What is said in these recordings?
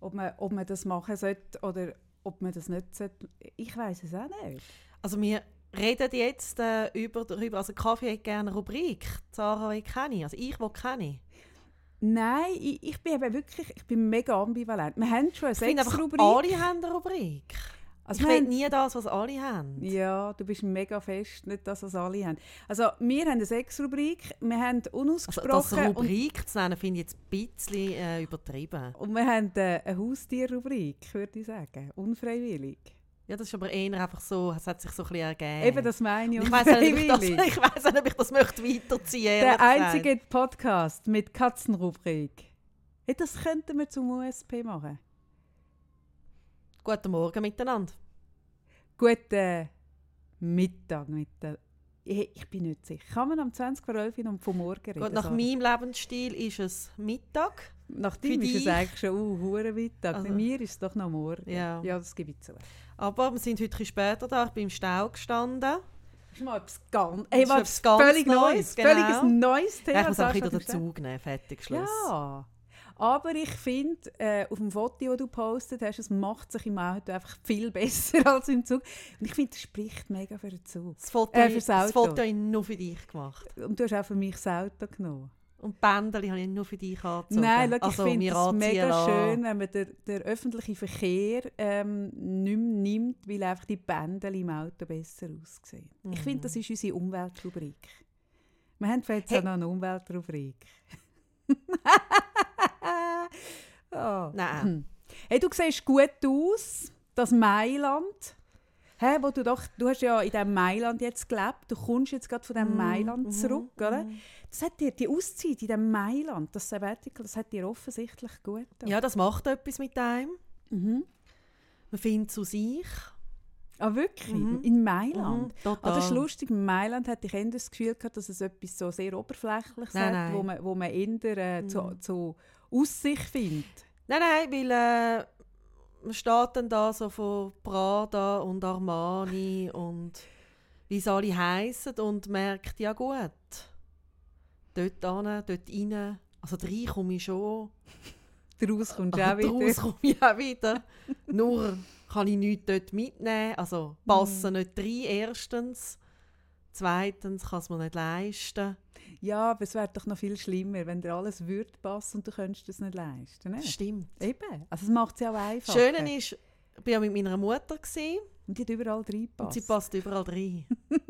ob man, ob man das machen sollte oder ob man das nicht sollte. Ich weiß es auch nicht. Also wir reden jetzt äh, über, darüber, also Kaffee hat gerne eine Rubrik. Sarah, ich kenne also ich, die kenne Nein, ich, ich bin eben wirklich, ich bin mega ambivalent. Wir haben schon eine Sechs-Rubrik. alle haben eine Rubrik. Also ich wir will nie das, was alle haben. Ja, du bist mega fest, nicht das, was alle haben. Also wir haben eine Sechs-Rubrik, wir haben Also, unausgesprochen das und, Rubrik zu nennen, finde ich jetzt ein bisschen äh, übertrieben. und wir haben äh, eine Haustier-Rubrik, würde ich sagen, unfreiwillig. Ja, das ist aber eher einfach so, es hat sich so ein bisschen ergeben. Eben, das meine ich, ich weiß nicht, ob ich das, ich weiss nicht, ob ich das möchte weiterziehen Der einzige Podcast mit Katzenrubrik. Hey, das könnten wir zum USP machen. Guten Morgen miteinander. Guten Mittag. Mittag. Ich, ich bin nicht sicher. Kann man am 20 vor 11 Uhr vom Morgen reden? Gut, nach Sarah? meinem Lebensstil ist es Mittag. Nach dem ist es eigentlich schon uh, hure Mittag. Bei Also- mir ist es doch noch morgen. Ja. ja das gebe ich zu. Aber wir sind heute später da. Ich bin im Stau gestanden. Das ist mal etwas ganz, ist mal etwas ganz völlig Neues, Neues. genau. Völliges neues Thema. Ja, ich muss auch wieder dazu nehmen. Fertig, Schluss. Ja. Aber ich finde, äh, auf dem Foto, das du postet hast, es macht sich im Auto einfach viel besser als im Zug. Und ich finde, das spricht mega für den Zug. Das Foto, Äh, ich- das Auto. Foto habe ich nur für dich gemacht. Und du hast auch für mich das Auto genommen. Und Bändeli habe ich nur für dich angezogen. Nein, ich also, finde mir es mega lassen. schön, wenn man den, den öffentlichen Verkehr ähm, nicht mehr nimmt, weil einfach die Bändel im Auto besser aussehen. Ich finde, das ist unsere Umweltrubrik. Wir haben jetzt Hey. auch noch eine Umweltrubrik. oh. Nein. Hey, du siehst gut aus, das Mailand. Hä, wo du, doch, du hast ja in diesem Mailand jetzt gelebt, du kommst jetzt gerade von diesem Mailand zurück, oder? Das hat dir, die Auszeit in diesem Mailand, das Sabbatical, das hat dir offensichtlich gut getan. Ja, das macht etwas mit einem. Mhm. Man findet zu sich. Ah, wirklich? Mhm. In Mailand? Mhm, total. Ah, das ist lustig, in Mailand hatte ich eher das Gefühl, gehabt, dass es etwas so sehr hat, nein. Wo, man, wo man eher äh, zu, zu Aussicht findet. Nein, nein, weil äh, man steht dann da so von Prada und Armani und wie sie alle heissen und merkt, ja gut, dort hin, dort rein, also rein komme ich schon, Daraus kommst du auch wieder. daraus komme ich auch wieder. Nur kann ich nichts dort mitnehmen, also passen nicht rein, erstens. Zweitens kann es mir nicht leisten. Ja, aber es wäre doch noch viel schlimmer, wenn dir alles würde passen und du könntest es nicht leisten. Nicht? stimmt. Eben. Also es macht es ja auch Das einfacher. Schöne ist, ich war ja mit meiner Mutter gewesen, Und die hat überall reingepasst. und sie passt überall rein.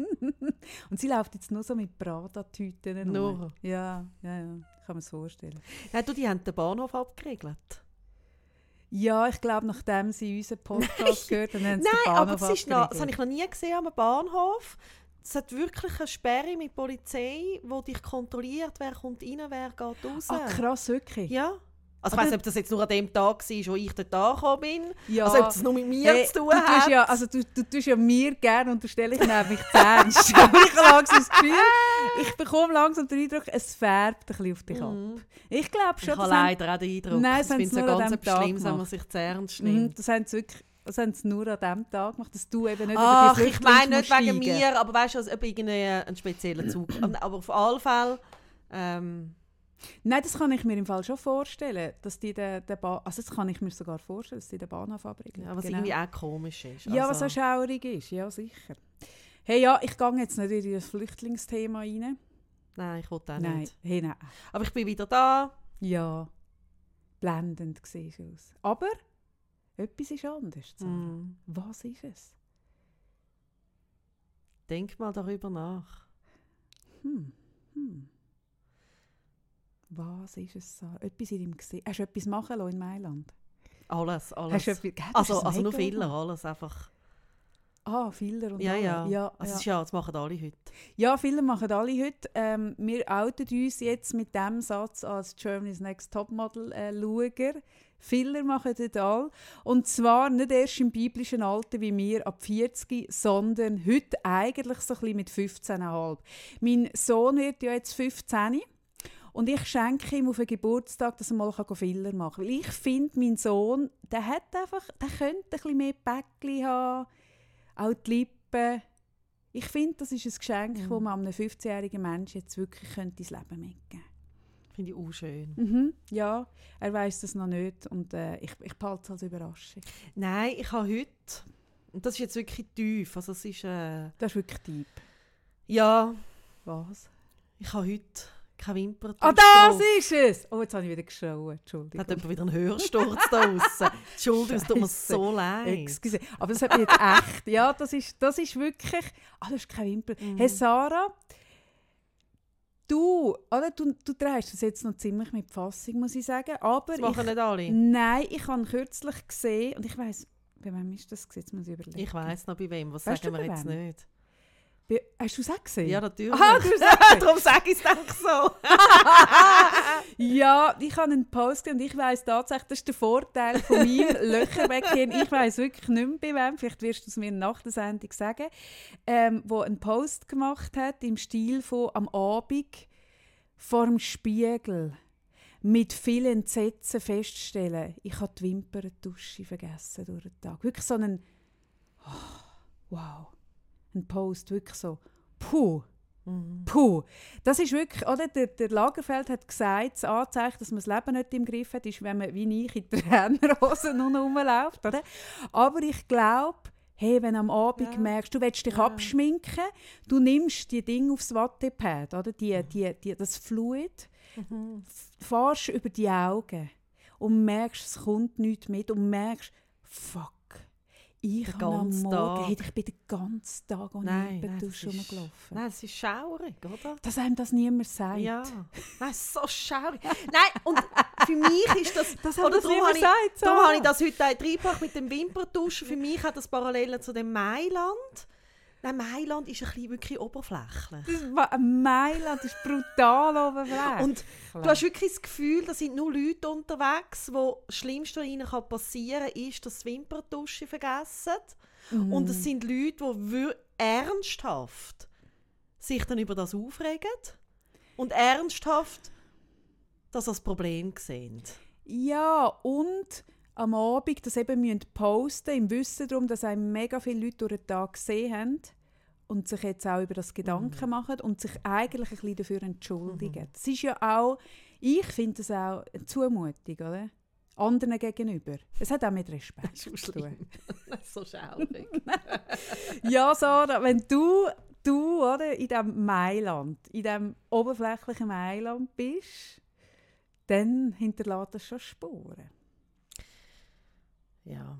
Und sie läuft jetzt nur so mit Prada-Tüten. Nur. Ja, ja, ja. Ich kann mir das vorstellen. Ja, du, die haben den Bahnhof abgeriegelt. Ja, ich glaube, nachdem sie unseren Podcast gehört haben, haben sie Nein, aber das, ist noch, das habe ich noch nie gesehen am Bahnhof. Es hat wirklich eine Sperre mit Polizei, die dich kontrolliert, wer kommt rein, wer geht raus. Ah, krass, wirklich? Ja. Also ich weiß nicht, ob das jetzt nur an dem Tag war, wo ich dort angekommen bin. Ja. Also ob das nur mit mir Hey, zu tun hat. ja, also du, du tust ja mir gerne unterstelle ich nehme mich zu ernst. Aber ich habe langsam das Gefühl, ich bekomme langsam den Eindruck, es färbt ein bisschen auf dich ab. Ich glaube ich schon, habe das haben- leider auch den Eindruck, Nein, ich das finde es ja nur an ganz etwas Schlimmes, wenn man sich zu ernst Mhm, nimmt. das haben sie wirklich das haben sie nur an dem Tag gemacht, dass du eben nicht Ach, über die ich meine nicht Flüchtlinge wegen steigen. mir, aber weißt du, also, ob irgendwie ein spezieller Zug. aber auf alle Fälle. Ähm, Nein, das kann ich mir im Fall schon vorstellen, dass die den, den ba also das kann ich mir sogar vorstellen, dass die den Bahnhof abriegeln. ja, was Genau. irgendwie auch komisch ist. Ja, was Also- auch schaurig ist, ja sicher. Hey, ja, ich gehe jetzt nicht in das Flüchtlingsthema rein. Nein, ich wollte auch Nein, nicht. hey, nein. Aber ich bin wieder da. Ja, blendend du aus. Aber etwas ist anders. Mm. Was ist es? Denk mal darüber nach. Hm. Hm. Was ist es? Sarah? Etwas in deinem Gesicht. Hast du etwas machen lassen in Mailand? Alles, alles. Etwas, also, also nur gemacht. alles einfach. Ah, Filler und Ja, alle. ja. ja, Also, ja. das machen alle heute. Ja, viele machen alle heute. Ähm, wir outen uns jetzt mit dem Satz als Germany's Next Topmodel äh, Schauer. Viele machen das all. Und zwar nicht erst im biblischen Alter wie wir ab 40, sondern heute eigentlich so ein bisschen mit 15,5. Mein Sohn wird ja jetzt 15 und ich schenke ihm auf den Geburtstag, dass er mal Filler machen kann. Weil ich finde, mein Sohn, der hat einfach, der könnte ein bisschen mehr Päckchen haben, auch die Lippen. Ich finde, das ist ein Geschenk, Mhm. das man einem 15-jährigen Menschen jetzt wirklich könnte ins Leben mitgeben könnte. Finde ich auch schön. Mhm, ja, er weiß das noch nicht und äh, ich, ich behalte es als Überraschung. Nein, ich habe heute, und das ist jetzt wirklich tief, also es ist, äh, Das ist wirklich deep. ja, Was? ich habe heute keine Wimpern Ah, das ist es! Oh, jetzt habe ich wieder geschrauen. Entschuldigung. Hat jemand wieder einen Hörsturz da draussen? Entschuldigung, es tut mir so leid. Excuse. Aber das hat mich jetzt echt. Ja, das ist, das ist wirklich. Ah, das ist kein Wimpel. Mhm. Hey Sarah, du, oder, du, du trägst das jetzt noch ziemlich mit Fassung, muss ich sagen. Aber Das machen ich, nicht alle. nein, ich habe kürzlich gesehen und ich weiß, bei wem ist das? Jetzt muss ich überlegen. Ich weiss noch bei wem, was Weißt sagen wir jetzt nicht. Hast du es auch gesehen? Ja, natürlich. Aha, du hast. Darum sage ich es denk so. Ja, ich habe einen Post gesehen und ich weiss tatsächlich, das ist der Vorteil von meinem Löcherweggehen. Ich weiss wirklich nicht mehr bei wem, vielleicht wirst du es mir nach der Sendung sagen, ähm, wo einen Post gemacht hat im Stil von am Abend vor dem Spiegel mit vielen Entsetzen feststellen, ich habe die Wimperntusche vergessen durch den Tag. Wirklich so einen oh, wow, ein Post, wirklich so puh. Mhm. Puh, das ist wirklich, oder? Der, der Lagerfeld hat gesagt, das Anzeichen, dass man das Leben nicht im Griff hat, ist, wenn man wie ich in Trainerhosen nur noch rumläuft, oder? Aber ich glaube, hey, wenn am Abend Ja. merkst, du willst dich Ja. abschminken, du nimmst die Dinge aufs Wattepad, oder? Die, die, die, das Fluid, Mhm. fährst über die Augen und merkst, es kommt nichts mit und merkst, fuck, ich Den ganzen Morgen, Tag. hey, ich bin den ganzen Tag ohne das ist- rumgelaufen. Nein, es ist schaurig, oder? Dass einem das niemand sagt. Ja. Nein, so schaurig. Nein, und für mich ist das... Das oder hat das darum habe ich, gesagt. darum habe ich das heute auch reingebracht mit dem Wimperntuschen. Für mich hat das Parallelen zu dem Mailand. Nein, Mailand ist ein bisschen wirklich oberflächlich. Das Mailand, ist brutal oberflächlich. Und du hast wirklich das Gefühl, da sind nur Leute unterwegs, wo das Schlimmste, was ihnen passieren kann, ist, dass sie Wimperntusche vergessen. Mhm. Und es sind Leute, die ernsthaft sich dann über das aufregen und ernsthaft das als Problem sehen. Ja, und am Abend das eben müssen posten im Wissen darum, dass einem mega viele Leute durch den Tag gesehen haben und sich jetzt auch über das Gedanken Mhm. machen und sich eigentlich ein bisschen dafür entschuldigen. Das ist ja auch, ich finde das auch eine Zumutung, oder? Anderen gegenüber. Es hat auch mit Respekt Das ist zu tun. Das ist so schaurig. Ja, Sarah, wenn du, du oder, in diesem Mailand, in diesem oberflächlichen Mailand bist, dann hinterlässt das schon Spuren. Ja.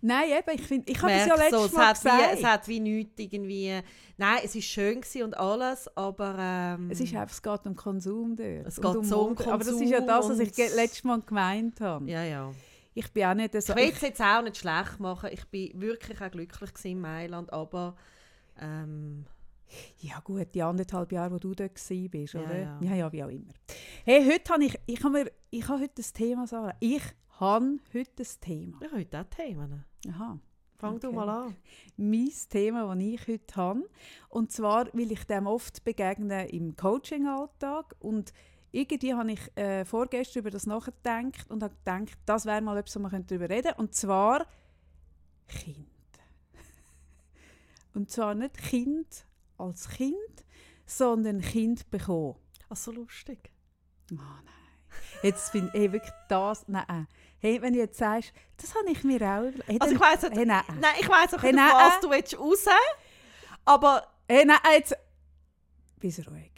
Nein, eben, ich finde, ich habe es ja letztes so, es Mal hat, wie, gesagt. es hat wie nichts irgendwie... Nein, es war schön und alles, aber... Ähm, es ist einfach, es geht um Konsum dort. Es geht so um Mode. Aber das ist ja Konsum das, was ich letztes Mal gemeint habe. Ja, ja. Ich bin auch nicht so... Ich will es jetzt auch nicht schlecht machen. Ich bin wirklich auch glücklich in Mailand, aber... Ähm, Ja gut, die anderthalb Jahre, wo du dort warst, bist, Ja, oder? ja. ja, ja, wie auch immer. Hey, heute habe ich, ich habe mir, ich habe heute ein Thema, Sarah. Ich habe heute ein Thema. ich habe heute auch Themen. Aha. Fang du Okay. mal an. mein Thema, das ich heute habe. Und zwar will ich dem oft begegnen im Coaching-Alltag. Und irgendwie habe ich äh, vorgestern über das nachgedacht und habe gedacht, das wäre mal etwas, wo man darüber reden könnte. Und zwar Kind. Und zwar nicht Kind als Kind, sondern Kind bekommen. Ach, so lustig. Oh nein. Jetzt finde ich hey, wirklich das. Nein. Hey, wenn du jetzt sagst, das habe ich mir auch überlegt. Hey, Also ich weiss nicht, hey, nein. nein, ich weiss auch Hey, nicht, nein, auf was du willst raus aber Hey, nein, jetzt. Bist ruhig.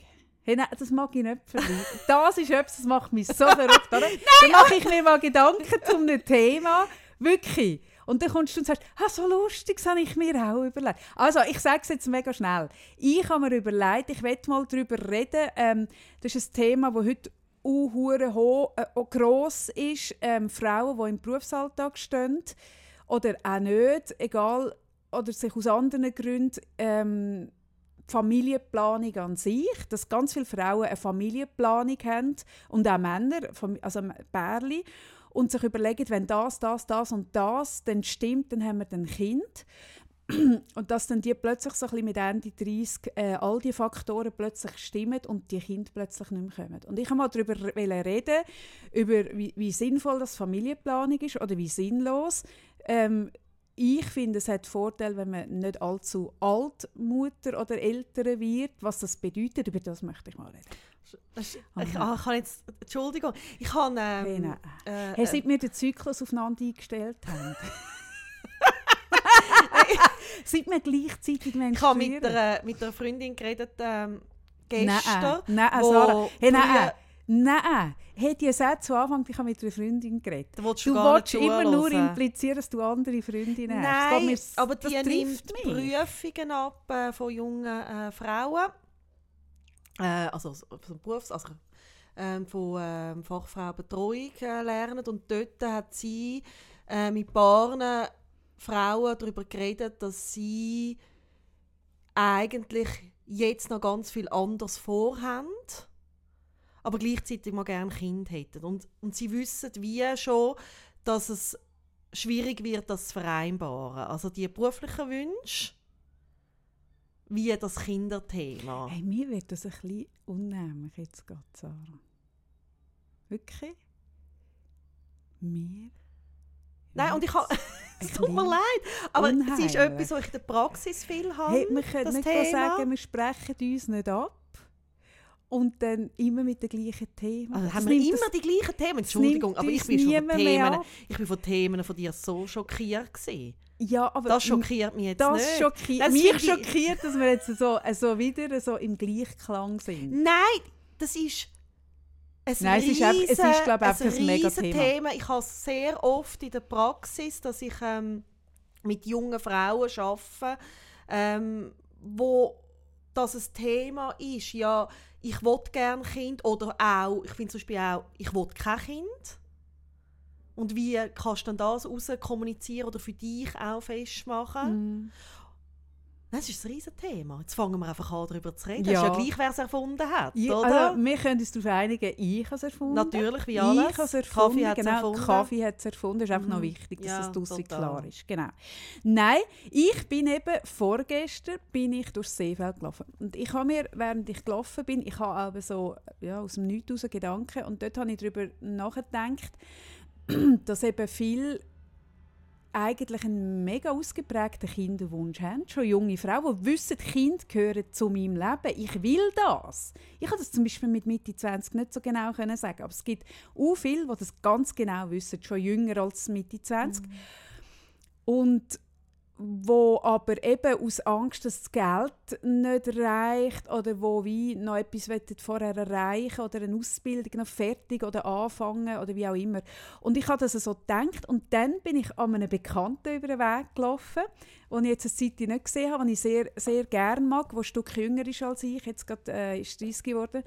Hey, nein, das mag ich nicht verlieren. Das ist etwas, das macht mich so verrückt, oder? dann mache ich mir mal Gedanken zu einem Thema. Wirklich. Und dann kommst du und sagst, ah, so lustig, das habe ich mir auch überlegt. Also, ich sage es jetzt mega schnell. Ich habe mir überlegt, ich werde mal darüber reden. Ähm, das ist ein Thema, das heute äh, auch gross ist. Ähm, Frauen, die im Berufsalltag stehen oder auch nicht, egal, oder sich aus anderen Gründen ähm, Familienplanung an sich, dass ganz viele Frauen eine Familienplanung haben und auch Männer, also Pärchen, und sich überlegen, wenn das, das, das und das dann stimmt, dann haben wir ein Kind. Und dass dann die plötzlich so ein bisschen mit Ende 30 äh, all die Faktoren plötzlich stimmen und die Kinder plötzlich nicht mehr kommen. Und ich wollte mal darüber reden, über wie, wie sinnvoll das Familienplanung ist oder wie sinnlos. Ähm, ich finde, es hat Vorteil, wenn man nicht allzu alt Mutter oder Eltern wird. Was das bedeutet, über das möchte ich mal reden. Ich, ich, kann jetzt, Entschuldigung, ich habe... Ähm, Hey, nein. äh, Hey, seit wir den Zyklus aufeinander eingestellt haben. seit wir gleichzeitig ich habe mit einer, mit einer Freundin geredet ähm, gestern, Nein, nein, Sarah. Hey, nein, nein. Hey, die Satz zu Anfang, ich habe mit einer Freundin geredet. Da willst Du willst immer nur implizieren, dass du andere Freundinnen hast. Nein, geht mir- aber das die nimmt trifft mich. Prüfungen ab äh, von jungen äh, Frauen. Äh, also so- von Berufs-, also ähm, von ähm, Fachfrau Betreuung äh, lernen. Und dort hat sie äh, mit paar Frauen darüber geredet, dass sie eigentlich jetzt noch ganz viel anders vorhaben, aber gleichzeitig mal gerne Kind hätten. Und, und sie wissen wie schon, dass es schwierig wird, das zu vereinbaren. Also die beruflichen Wünsche, wie das Kinderthema. Hey, mir wird das ein bisschen unnehmlich jetzt gerade, Sarah. Wirklich? Mir? Nein, und ich habe... Es tut mir leid, aber es ist etwas, was ich in der Praxis viel habe. Hey, wir können nicht Thema. sagen, wir sprechen uns nicht ab. Und dann immer mit dem gleichen Thema. Also haben wir immer das- die gleichen Themen. Entschuldigung, aber ich bin schon von Themen, ich bin von Themen von dir so schockiert gewesen. Ja, aber Das schockiert mich jetzt das nicht. schockiert Das mich schockiert, dass wir jetzt so, so wieder so im Gleichklang sind. Nein, das ist ein Nein, es ist es ist, riesen- glaub ich, einfach ein riesen Megathema. Thema. Ich habe es sehr oft in der Praxis, dass ich ähm, mit jungen Frauen arbeite, ähm, wo das ein Thema ist. Ja, ich will gerne Kind oder auch, ich finde zum Beispiel auch, ich will kein Kind. Und wie kannst du dann das raus kommunizieren oder für dich auch festmachen? Mm. Das ist ein riesen Thema. Jetzt fangen wir einfach an, darüber zu reden. Ja. Das ist ja gleich, wer es erfunden hat, Ja, oder? also, wir können uns darauf einigen, ich habe es erfunden. Natürlich, wie alles. Ich habe es erfunden. Kaffee hat es genau, erfunden. Kaffee hat es erfunden. ist einfach noch Mhm. wichtig, dass Ja, das draussen klar ist. Genau. Nein, ich bin eben vorgestern bin ich durchs Seefeld gelaufen. Und ich habe mir, während ich gelaufen bin, ich habe aber so ja, aus dem Nichts raus Gedanken und dort habe ich darüber nachgedacht, dass eben viel eigentlich einen mega ausgeprägten Kinderwunsch haben. Schon junge Frauen, die wissen, Kinder gehören zu meinem Leben. Ich will das. Ich kann das zum Beispiel mit Mitte 20 nicht so genau können sagen, aber es gibt auch viele, die das ganz genau wissen, schon jünger als Mitte 20. Und wo aber eben aus Angst, dass das Geld nicht reicht oder wo wie noch etwas vorher erreichen oder eine Ausbildung noch fertig oder anfangen oder wie auch immer. Und ich habe das so gedacht und dann bin ich an einem Bekannten über den Weg gelaufen, den ich jetzt eine Zeit nicht gesehen habe, den ich sehr, sehr gerne mag, der ein Stück jünger ist als ich, jetzt gerade äh, ist 30 geworden.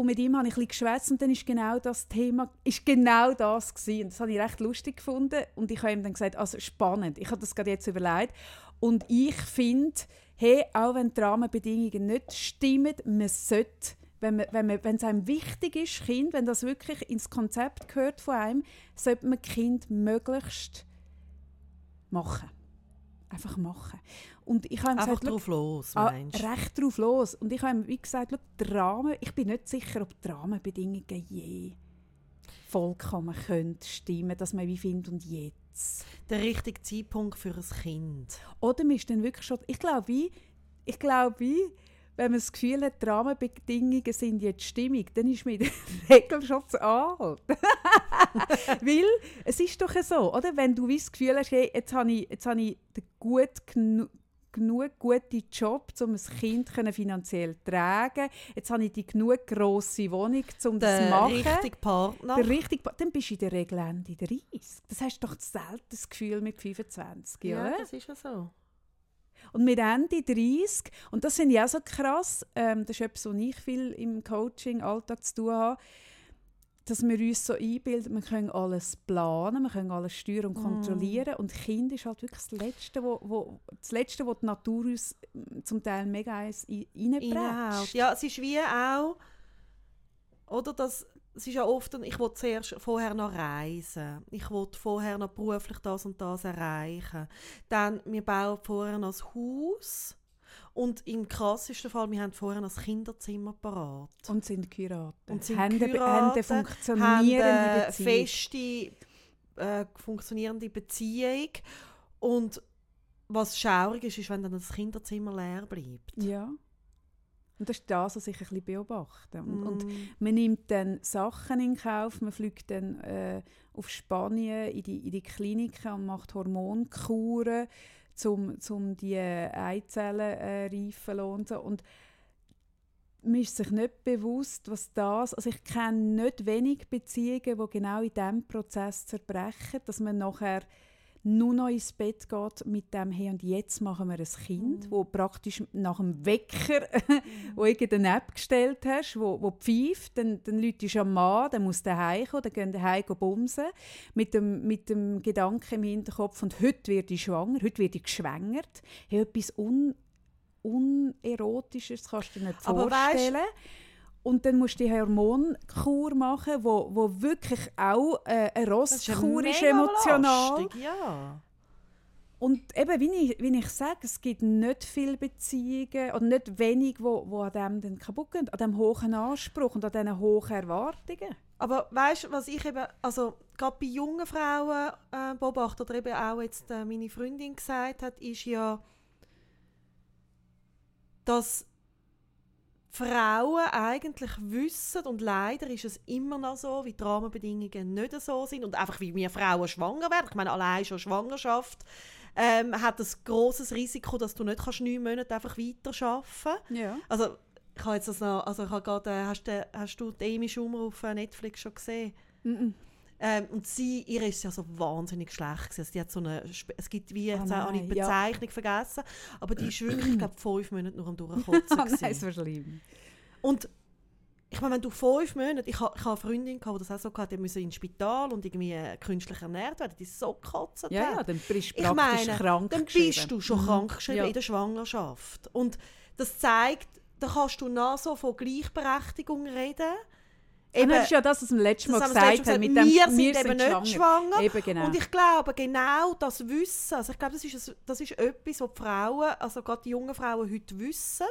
Und mit ihm habe ich ein bisschen geschwätzt und dann ist genau das Thema, ist genau das gewesen. Das habe ich recht lustig gefunden und ich habe ihm dann gesagt, also spannend, ich habe das gerade jetzt überlegt und ich finde, hey, auch wenn die Rahmenbedingungen nicht stimmen, man sollte, wenn, man, wenn, man, wenn es einem wichtig ist, Kind, wenn das wirklich ins Konzept gehört von einem, sollte man Kind möglichst machen. Einfach machen. Und ich habe Einfach gesagt, drauf los, Ah, meinst du? recht drauf los. Und ich habe ihm wie gesagt, die Rahmen, ich bin nicht sicher, ob die Rahmenbedingungen je vollkommen können stimmen, dass man wie findet und jetzt. Der richtige Zeitpunkt für ein Kind. Oder man ist dann wirklich schon, ich glaube wie, ich glaube wie, wenn man das Gefühl hat, die Rahmenbedingungen sind jetzt stimmig, dann ist man in der Regel schon zu alt. Weil es ist doch so, oder? Wenn du wie das Gefühl hast, hey, jetzt habe ich, jetzt habe ich den gut genug guten Job, um ein Kind finanziell zu tragen. Jetzt habe ich die genug grosse Wohnung, um das zu Der machen. richtige Partner. Der richtige Pa- dann bist du in der Regel Ende 30. Das hast du doch selten das Gefühl mit 25. ja, oder? das ist ja so. Und mit Ende 30, und das finde ich auch so krass, ähm, das ist etwas, was ich viel im Coaching-Alltag zu tun habe, dass wir uns so einbilden, wir können alles planen, wir können alles steuern und kontrollieren. Und Kind ist halt wirklich das Letzte, wo, wo, das Letzte, wo die Natur uns mm, zum Teil mega eins reinpresst. Ja, es ist wie auch, oder das, es ist ja oft, ich will zuerst vorher noch reisen, ich will vorher noch beruflich das und das erreichen, dann wir bauen vorher noch ein Haus und im krassesten Fall, wir haben vorher ein Kinderzimmer parat. Und sind geheiratet. Und sind haben, eine- geheiratet, haben eine funktionierende eine Beziehung. feste, äh, funktionierende Beziehung und was schaurig ist, ist, wenn dann das Kinderzimmer leer bleibt. Ja. Und das ist das, was ich ein bisschen beobachte. Und, Mm. und man nimmt dann Sachen in Kauf, man fliegt dann äh, auf Spanien in die, in die Kliniken und macht Hormonkuren, um zum die Eizellen äh, reifen zu lassen. Und man ist sich nicht bewusst, was das, also ich kenne nicht wenig Beziehungen, die genau in diesem Prozess zerbrechen, dass man nachher nur noch ins Bett geht mit dem «Hey, und jetzt machen wir ein Kind», Mhm. wo praktisch nach dem Wecker, wo irgendeine App gestellt hast, wo, wo pfeift, dann, dann läutest du am Mann, dann muss der heimkommen, dann gehen der heim bumsen, mit dem, mit dem Gedanken im Hinterkopf «Und heute werde ich schwanger, heute werde ich geschwängert». Hey, etwas un Unerotisches kannst du dir nicht Aber vorstellen. Und dann musst du die Hormonkur machen, wo, wo wirklich auch äh, eine Das ist ist, emotional. belastung, Ja. Und eben, wie ich, wie ich sage, es gibt nicht viele Beziehungen oder nicht wenig, wo, wo an dem dann kaputt gehen, an dem hohen Anspruch und an diesen hohen Erwartungen. Aber weißt du, was ich eben, also gerade bei jungen Frauen äh, beobachte, oder eben auch jetzt äh, meine Freundin gesagt hat, ist ja, dass Frauen eigentlich wissen, und leider ist es immer noch so, wie die Rahmenbedingungen nicht so sind und einfach wie wir Frauen schwanger werden. Ich meine, allein schon Schwangerschaft ähm, hat ein großes Risiko, dass du nicht kannst neun Monate einfach weiter arbeiten Ja. Also ich habe jetzt das noch, also ich habe gerade, äh, hast, du, hast du die Amy Schumer auf äh, Netflix schon gesehen? Mhm. Ähm, und sie, ihr ist ja so wahnsinnig schlecht gewesen. Also die hat so eine, es gibt wie, habe die nein, ja. Bezeichnung vergessen, aber die ist wirklich, ich glaube, fünf Monate nur am Durchkotzen Oh nein, das war schlimm. Und ich meine, wenn du fünf Monate, ich habe ich ha eine Freundin, gehabt, die das auch so hatte, die musste ins Spital und irgendwie äh, künstlich ernährt werden, die so gekotzt Ja, hat. ja, dann bist du Ich praktisch meine, krank dann bist du schon Mhm. krank geschrieben Ja. in der Schwangerschaft. Und das zeigt, da kannst du noch so von Gleichberechtigung reden. Nein, das ist ja das, was wir letztes Mal haben wir das gesagt haben. Mit Mal dem, gesagt, wir sind eben nicht schwanger. Eben, genau. Und ich glaube, genau das Wissen, also ich glaube, das ist, das ist etwas, was die Frauen, also gerade die jungen Frauen heute wissen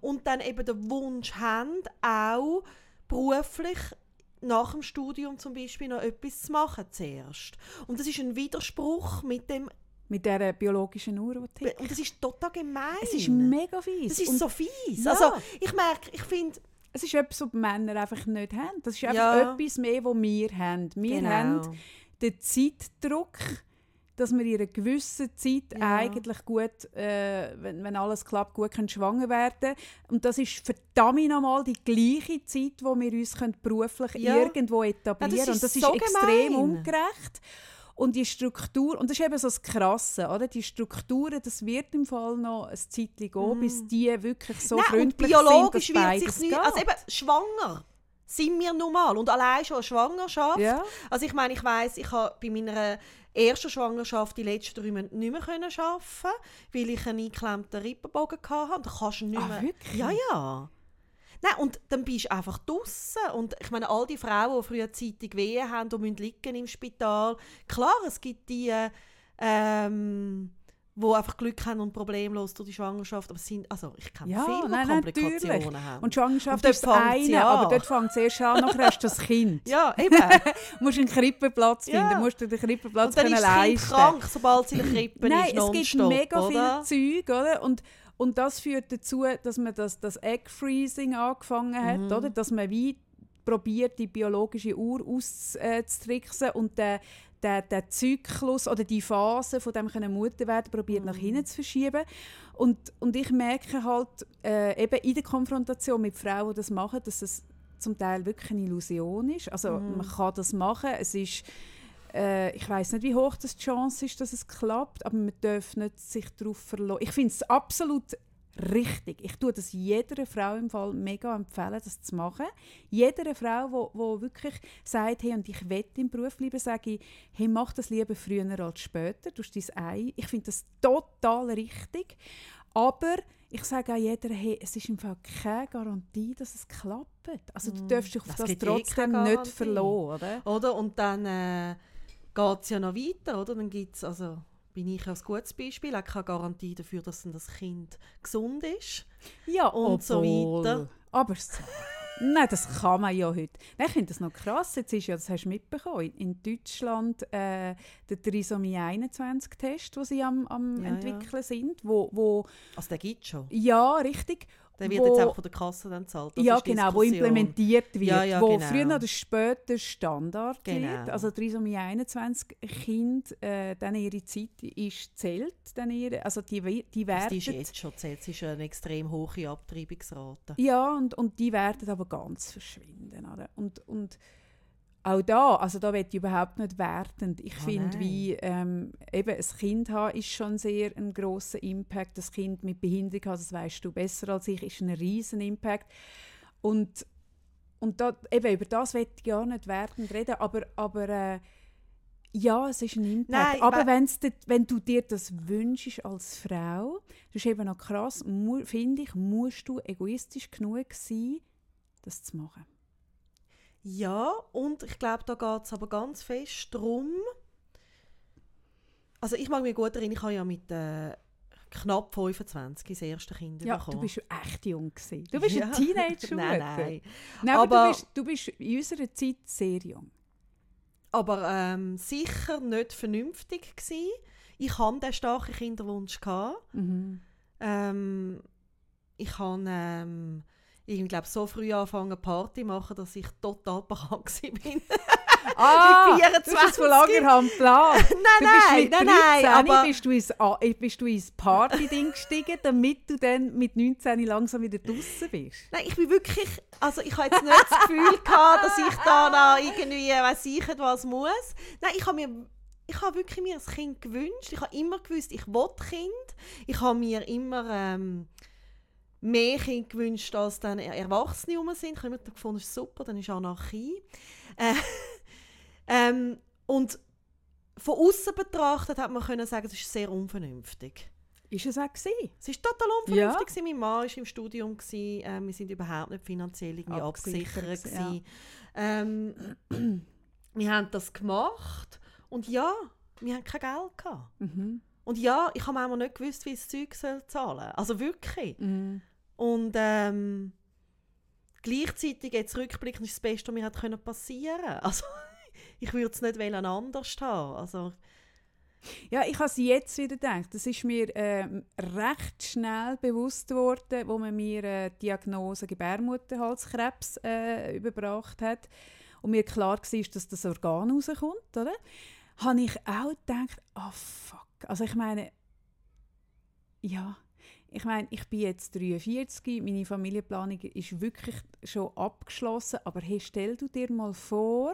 und dann eben den Wunsch haben, auch beruflich nach dem Studium zum Beispiel noch etwas zu machen zuerst. Und das ist ein Widerspruch mit dem, Mit dieser biologischen Uhr, die und das ist total gemein. Es ist mega fies. das ist Und so fies. Ja. Also ich merke, ich finde, es ist etwas, was die Männer einfach nicht haben. Das ist einfach Ja. etwas mehr, was wir haben. Wir genau. haben den Zeitdruck, dass wir in einer gewissen Zeit Ja. eigentlich gut, äh, wenn, wenn alles klappt, gut können schwanger werden Und das ist verdammt nochmal die gleiche Zeit, wo wir uns können beruflich Ja. irgendwo etablieren ist Und das ist so extrem gemein. ungerecht. Und die Struktur, und das ist eben so das Krasse, oder? Die Strukturen, das wird im Fall noch ein Zeitchen gehen, bis die wirklich so. Nein, und freundlich biologisch sind, dass wird sich nicht, also eben schwanger sind wir normal und allein schon eine Schwangerschaft. Ja. Also ich meine, ich weiß, ich habe bei meiner ersten Schwangerschaft die letzten drei Monate nicht mehr können arbeiten, weil ich einen eingeklemmten Rippenbogen hatte. Da kannst du nicht Ah, mehr. wirklich? Ja, ja. Nein, und dann bist du einfach draußen. Und ich meine, all die Frauen, die frühzeitig Wehen haben und müssen liegen im Spital, klar, es gibt die, äh, ähm, die einfach Glück haben und problemlos durch die Schwangerschaft, aber es sind, also ich kenne Ja, viele, nein, Komplikationen natürlich. haben. Und Schwangerschaft Und ist das eine, ja aber dort fängt es erst an, nachher hast du das Kind. ja, eben. Du musst einen Krippenplatz Ja. finden, du musst dir den Krippenplatz und dann können ist das Kind leisten. krank, sobald sie in der Krippe Nein, ist, es gibt mega oder? viel Zeug, oder? Und, und das führt dazu, dass man das, das Egg Freezing angefangen hat, Mhm. oder? Dass man wie probiert, die biologische Uhr auszutricksen und den, den, den Zyklus oder die Phase von dem können Mutter werden probiert nach Mhm. hinten zu verschieben. Und, und ich merke halt äh, eben in der Konfrontation mit Frauen, die das machen, dass es zum Teil wirklich eine Illusion ist. Also Mhm. man kann das machen, es ist äh, ich weiß nicht, wie hoch das die Chance ist, dass es klappt, aber man darf nicht sich darauf verlassen. Ich finde es absolut richtig. Ich tue das jeder Frau im Fall mega empfehlen, das zu machen. Jeder Frau, wo, wo wirklich sagt, hey, und ich will im Beruf bleiben, sage ich, hey, mach das lieber früher als später. Du hast dein Ei. Ich finde das total richtig. Aber ich sage auch jeder, hey, es ist im Fall keine Garantie, dass es klappt. Also du darfst dich auf das gibt eh trotzdem nicht verlassen, oder? Oder? Und dann äh, geht es ja noch weiter, oder? Dann gibt's, also bin ich ein gutes Beispiel, auch keine Garantie dafür, dass dann das Kind gesund ist. Ja, Und so obwohl. weiter. Aber so. Nein, das kann man ja heute. Nein, ich finde das noch krass. Jetzt ist ja, das hast du mitbekommen, in Deutschland äh, der Trisomie 21-Test, den sie am, am Ja, ja. entwickeln sind, wo, wo Also der gibt schon. ja, richtig. Der wird wo- jetzt einfach von der Kasse dann zahlt. Ja, die genau, wo implementiert wird, Ja, ja, wo genau. früher oder später Standard Genau. wird. Also Trisomie 21 Kind, äh, dann ihre Zeit ist zählt, dann ihre, also die, die Das werden ist jetzt schon zählt. Es ist eine extrem hohe Abtreibungsrate. ja und, und die werden aber ganz verschwinden, oder? Und, und auch da, also da wird ich überhaupt nicht wertend. Ich Ah, finde, wie ähm, eben ein Kind haben ist schon sehr ein großer Impact. Das Kind mit Behinderung haben, das weißt du besser als ich, ist ein riesen Impact. Und und da, eben, über das ich gar nicht wertend reden, aber, aber äh, ja, es ist ein Impact. Nein, aber we- wenn's dir, wenn du dir das wünschst als Frau, das ist eben noch krass, finde ich, musst du egoistisch genug sein, das zu machen. Ja, und ich glaube, da geht es aber ganz fest darum. Also ich mag mich gut erinnern, ich habe ja mit äh, knapp 25 das erste Kind Ja, bekommen. du bist echt jung gewesen. Du bist Ja. ein Teenager. Nein, nein. nein aber, Aber- du, bist, du bist in unserer Zeit sehr jung. Aber ähm, sicher nicht vernünftig gsi. Ich hatte den starken Kinderwunsch. Gehabt. Mhm. Ähm, ich habe ähm, ich glaube so früh angefangen Party machen, dass ich total bekannt bin. Ah, Mit du bist 24. von langer Hand plan. nein, nein, mit nein, 13 nein, aber bist du ins, bist du ins Party-Ding gestiegen, damit du dann mit 19 langsam wieder draußen bist. Nein, ich bin wirklich, also ich habe jetzt nicht das Gefühl gehabt, dass ich da noch irgendwie, weiß ich was muss. Nein, ich habe mir, ich habe wirklich mir ein Kind gewünscht. Ich habe immer gewusst, ich will Kind. Ich habe mir immer ähm, mehr Kinder gewünscht, als dann Erwachsene rum sind. Ich habe gefunden, das ist super, dann ist Anarchie. Äh, ähm, und von außen betrachtet hat man können sagen, es ist sehr unvernünftig. Ist es auch gewesen? Es war total unvernünftig. gewesen. Mein Mann war im Studium. gewesen, Ähm, wir sind überhaupt nicht finanziell irgendwie Abgesichert, abgesichert. ja. Ähm, wir haben das gemacht. Und ja, wir haben kein Geld. Gehabt. Mhm. Und ja, ich habe manchmal nicht gewusst, wie ich das Zeug soll zahlen soll. Also wirklich. Mhm. Und ähm, gleichzeitig, jetzt rückblickend, ist das Beste, was mir hat können passieren konnte. Also, ich würde es nicht wollen anders haben. Also, Ja, ich habe sie jetzt wieder gedacht. Das ist mir ähm, recht schnell bewusst geworden, wo man mir äh, die Diagnose Gebärmutterhalskrebs äh, überbracht hat und mir klar war, dass das Organ rauskommt, oder? Habe ich auch gedacht, ah fuck. Also ich meine, ja, ich meine, ich bin jetzt 43, meine Familienplanung ist wirklich schon abgeschlossen, aber hey, stell du dir mal vor,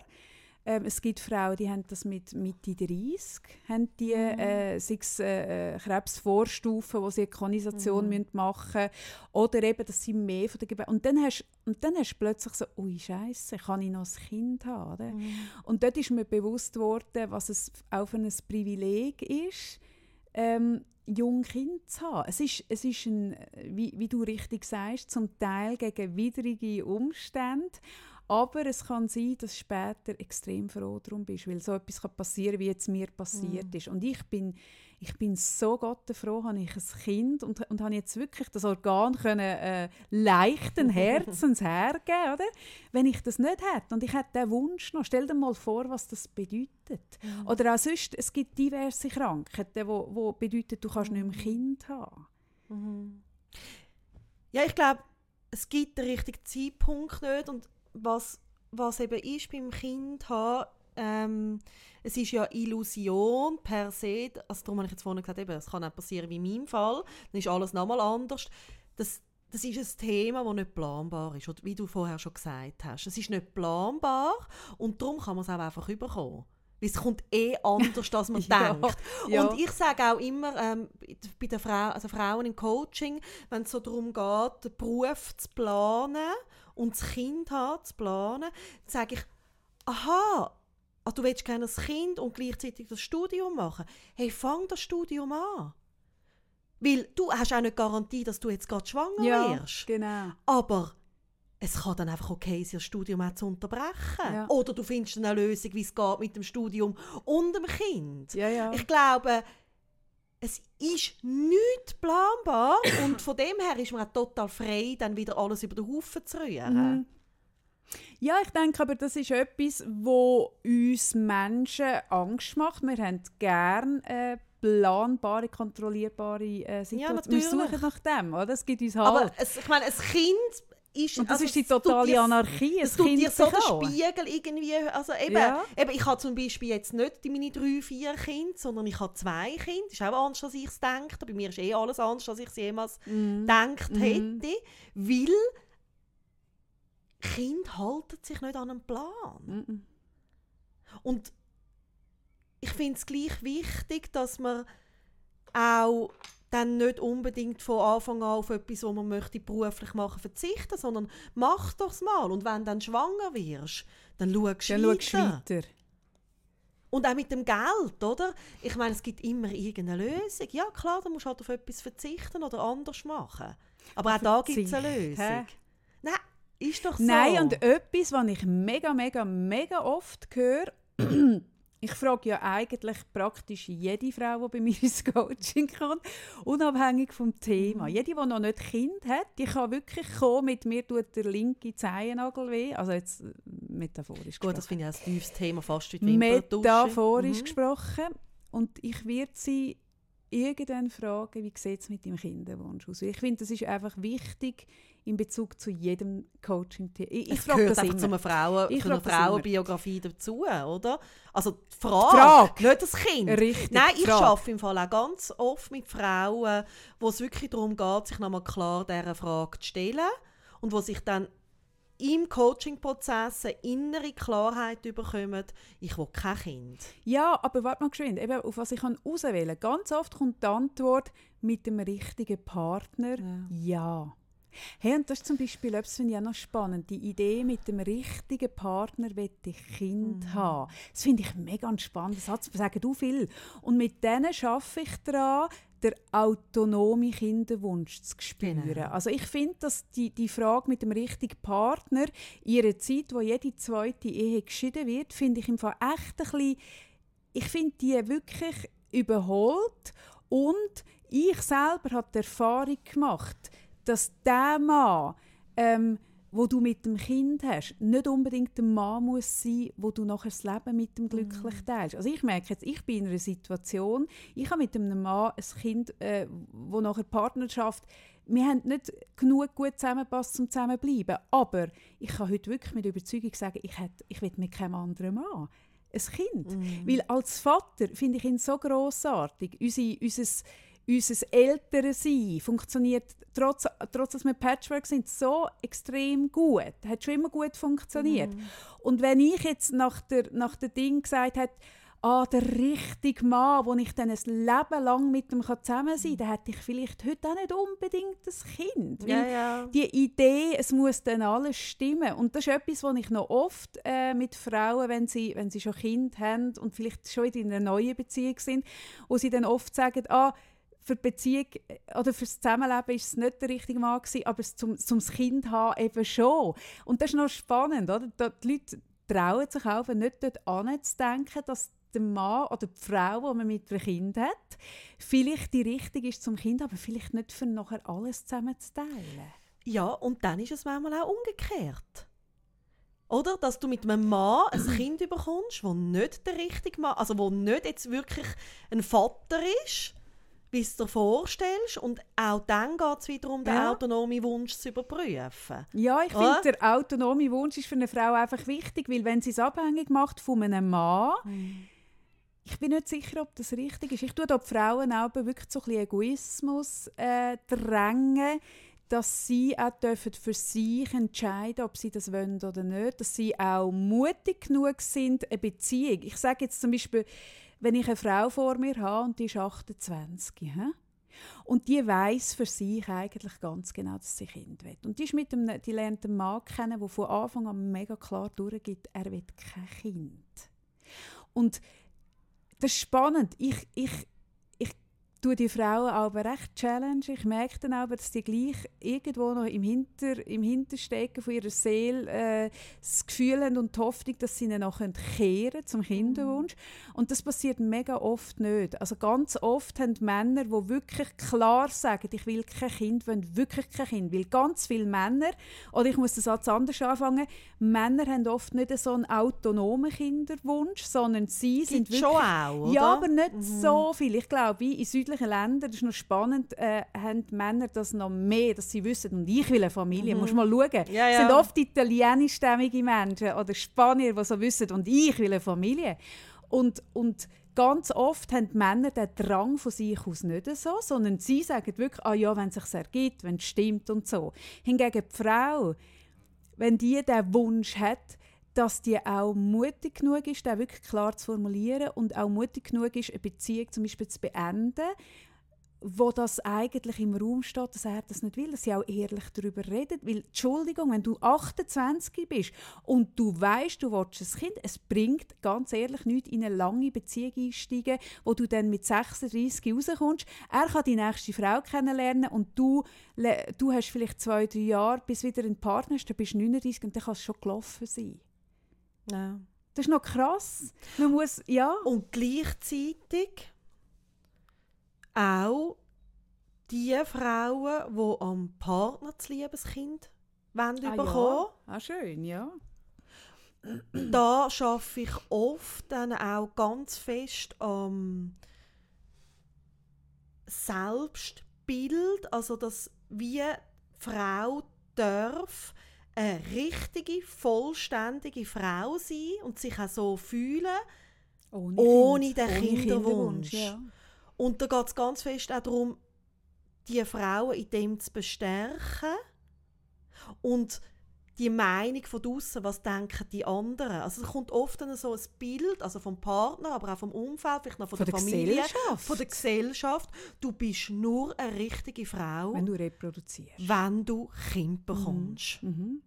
ähm, es gibt Frauen, die haben das mit Mitte 30, haben die Mhm. äh, sei es, äh, äh, Krebsvorstufen, wo sie eine Konisation Mhm. müssen machen oder eben, dass sie mehr von der Gebär und dann hast und dann hast du plötzlich so, ui Scheiße, kann ich noch ein Kind haben? Oder? Und dort ist mir bewusst worden, was es auch für ein Privileg ist, ähm, jung Kind zu haben. Es ist, es ist ein, wie, wie du richtig sagst, zum Teil gegen widrige Umstände, aber es kann sein, dass du später extrem froh darum bist, weil so etwas kann passieren, wie jetzt mir passiert ist. Und ich bin, ich bin so Gott froh, habe ich ein Kind und, und habe jetzt wirklich das Organ können, äh, leichten Herzens hergeben, oder? Wenn ich das nicht hätte und ich hätte den Wunsch noch, stell dir mal vor, was das bedeutet. Oder auch sonst, es gibt diverse Krankheiten, wo, wo bedeuten, du kannst nicht mehr Kind haben. Ja, ich glaube, es gibt den richtigen Zeitpunkt nicht. Und was, was eben ist beim Kind haben, ähm, es ist ja Illusion per se. Also darum habe ich jetzt vorhin gesagt, eben, es kann auch passieren wie in meinem Fall. Dann ist alles nochmal anders. Das, das ist ein Thema, das nicht planbar ist. Wie du vorher schon gesagt hast. Es ist nicht planbar und darum kann man es auch einfach überkommen. Weil es kommt eh anders, als man Ja, denkt. ja. Und ich sage auch immer ähm, bei den Frau, also Frauen im Coaching, wenn es so darum geht, den Beruf zu planen und das Kind haben, zu planen, sage ich, aha, ah, du willst gerne ein Kind und gleichzeitig das Studium machen. Hey, fang das Studium an. Weil du hast auch nicht Garantie, dass du jetzt gerade schwanger Ja, wirst. genau. Aber es kann dann einfach okay sein, das Studium auch zu unterbrechen. Ja. Oder du findest eine Lösung, wie es geht mit dem Studium und dem Kind. Ja, ja. Ich glaube, es ist nicht planbar und von dem her ist man auch total frei, dann wieder alles über den Haufen zu rühren. Mhm. Ja, ich denke aber, das ist etwas, wo uns Menschen Angst macht. Wir haben gerne äh, planbare, kontrollierbare äh, Situation. Ja, wir suchen natürlich. nach dem, oder? Es gibt uns halt. Aber es, ich meine, ein Kind ist... und das also ist die totale dir- Anarchie. Es tut dir so den. Spiegel irgendwie, also eben, Ja. eben, ich habe zum Beispiel jetzt nicht meine drei, vier Kinder, sondern ich habe zwei Kinder. Das ist auch anders, als ich es denke. Bei mir ist eh alles anders, als ich es jemals Mhm. gedacht Mhm. hätte. Weil Kinder halten sich nicht an einen Plan. Mhm. Und ich finde es gleich wichtig, dass man auch dann nicht unbedingt von Anfang an auf etwas, was man möchte beruflich machen, verzichten, sondern mach doch's mal. Und wenn du dann schwanger wirst, dann schaust du du weiter. weiter. Und auch mit dem Geld, oder? Ich meine, es gibt immer irgendeine Lösung. Ja, klar, du musst halt auf etwas verzichten oder anders machen. Aber auch da gibt es eine hä? Lösung. Nein, ist doch so. Nein, und etwas, was ich mega, mega, mega oft höre, ich frage ja eigentlich praktisch jede Frau, die bei mir ins Coaching kommt, unabhängig vom Thema. Jede, die noch nicht Kind hat, die kann wirklich kommen, mit mir tut der linke Zehennagel weh. Also jetzt äh, metaphorisch Gut, das gesprochen. finde ich ein tiefes Thema, fast wie die. Metaphorisch Mhm. gesprochen. Und ich werde sie irgendwann fragen, wie sieht es mit dem Kinderwunsch aus. Ich finde, das ist einfach wichtig in Bezug zu jedem coaching -Thema. Ich, ich frage das einfach immer. zu einer, Frauen, Ich zu einer. Frauenbiografie dazu, oder? Also die Frage, Frage. nicht das Kind. Richtig, Nein, ich Frage. arbeite im Fall auch ganz oft mit Frauen, wo es wirklich darum geht, sich nochmal klar dieser Frage zu stellen und wo sich dann im Coaching-Prozess eine innere Klarheit bekommen, ich will kein Kind. Ja, aber warte mal geschwind, eben, auf was ich auswählen kann. Ganz oft kommt die Antwort mit dem richtigen Partner ja. Hey, und das ist zum Beispiel etwas, finde ich auch noch spannend. Die Idee, mit dem richtigen Partner will ich Kind haben. Das finde ich mega spannend. Das Satz sagen du viel. Und mit denen schaffe ich daran, den autonomen Kinderwunsch zu spüren. Genau. Also ich finde, dass die, die Frage mit dem richtigen Partner in einer Zeit, wo jede zweite Ehe geschieden wird, finde ich im Fall echt ein bisschen ich finde die wirklich überholt und ich selber habe die Erfahrung gemacht, dass der Mann, ähm, wo du mit dem Kind hast, nicht unbedingt der Mann muss sein, wo du nachher das Leben mit dem glücklich teilst. Also ich merke jetzt, ich bin in einer Situation, ich habe mit einem Mann ein Kind, äh, wo nachher Partnerschaft wir haben nicht genug gut zusammengepasst, um zusammenzubleiben. Aber ich kann heute wirklich mit Überzeugung sagen, ich, hätte, ich will mit keinem anderen Mann ein Kind. Weil als Vater finde ich ihn so grossartig. Unser, unser, unser Elternsein funktioniert, trotz, trotz dass wir Patchwork sind, so extrem gut. Hat schon immer gut funktioniert. Und wenn ich jetzt nach der, nach der Ding gesagt hätte, ah, der richtige Mann, wo ich dann ein Leben lang mit ihm zusammen sein kann, dann hätte ich vielleicht heute auch nicht unbedingt das Kind. Weil ja. die Idee, es muss dann alles stimmen. Und das ist etwas, was ich noch oft äh, mit Frauen, wenn sie, wenn sie schon Kind haben und vielleicht schon in einer neuen Beziehung sind, wo sie dann oft sagen, ah, für die Beziehung äh, oder fürs Zusammenleben ist es nicht der richtige Mann gewesen, aber zum, zum Kind haben eben schon. Und das ist noch spannend, oder? Da, die Leute trauen sich auch nicht dort anzudenken, dass der Mann oder die Frau, die man mit einem Kind hat, vielleicht die richtige ist zum Kind, aber vielleicht nicht für nachher alles zusammen zu teilen. Ja, und dann ist es manchmal auch umgekehrt. Oder? Dass du mit einem Mann ein Kind bekommst, wo nicht der richtige Mann, also wo nicht jetzt wirklich ein Vater ist, wie du dir vorstellst. Und auch dann geht es wieder um den Ja. autonomen Wunsch zu überprüfen. Ja, ich finde, der autonome Wunsch ist für eine Frau einfach wichtig, weil wenn sie es abhängig macht von einem Mann, ich bin nicht sicher, ob das richtig ist. Ich tue da die Frauen auch wirklich so ein bisschen Egoismus äh, drängen, dass sie auch dürfen für sich entscheiden, ob sie das wollen oder nicht, dass sie auch mutig genug sind, eine Beziehung. Ich sage jetzt zum Beispiel, wenn ich eine Frau vor mir habe und die ist 28, hä? Und die weiß für sich eigentlich ganz genau, dass sie Kind will. Und die, ist mit einem, die lernt einen Mann kennen, der von Anfang an mega klar durchgibt, er will kein Kind. Und das ist spannend. Ich, ich tue die Frauen aber recht challenge. Ich merke dann aber, dass die gleich irgendwo noch im, Hinter, im Hinterstecken von ihrer Seele äh, das Gefühl haben und die Hoffnung, dass sie ihn noch kehren zum Kinderwunsch. Mhm. Und das passiert mega oft nicht. Also ganz oft haben Männer, die wirklich klar sagen, ich will kein Kind, wollen wirklich kein Kind. Weil ganz viele Männer, oder ich muss den Satz anders anfangen, Männer haben oft nicht so einen autonomen Kinderwunsch, sondern sie Gibt sind wirklich... schon auch, oder? Ja, aber nicht mhm. so viel. Ich glaube, wie in südlichen Ländern, das ist noch spannend, äh, haben die Männer das noch mehr, dass sie wissen, und ich will eine Familie, mhm. musst mal schauen. Ja, ja. sind oft italienischstämmige Menschen oder Spanier, die so wissen, und ich will eine Familie. Und, und ganz oft haben die Männer den Drang von sich aus nicht so, sondern sie sagen wirklich, ah ja, wenn es sich ergibt, wenn es stimmt und so. Hingegen die Frau, wenn die den Wunsch hat, dass die auch mutig genug ist, den wirklich klar zu formulieren und auch mutig genug ist, eine Beziehung zum Beispiel zu beenden, wo das eigentlich im Raum steht, dass er das nicht will, dass sie auch ehrlich darüber redet. Weil, Entschuldigung, wenn du 28 bist und du weißt, du willst ein Kind, es bringt ganz ehrlich nichts, in eine lange Beziehung einsteigen, wo du dann mit 36 rauskommst. Er kann die nächste Frau kennenlernen und du, du hast vielleicht zwei, drei Jahre, bis wieder ein Partner hast, dann bist du 39 und dann kann es schon gelaufen sein. Ja. Das ist noch krass. Man muss, ja. Und gleichzeitig auch die Frauen, die am Partner das Liebeskind wollen ah, bekommen. Ja. Ah, schön, ja. Da schaffe ich oft dann auch ganz fest am Selbstbild, also dass wie Frau darf eine richtige, vollständige Frau sein und sich auch so fühlen, ohne, ohne kind, den ohne Kinderwunsch. Kinderwunsch ja. Und da geht es ganz fest auch darum, die Frauen in dem zu bestärken und die Meinung von draussen, was denken die anderen. Also es kommt oft dann so ein Bild, also vom Partner, aber auch vom Umfeld, vielleicht noch von, von der, der, Familie, von der Gesellschaft. Du bist nur eine richtige Frau, wenn du reproduzierst, wenn du Kind bekommst. Mhm. Mhm.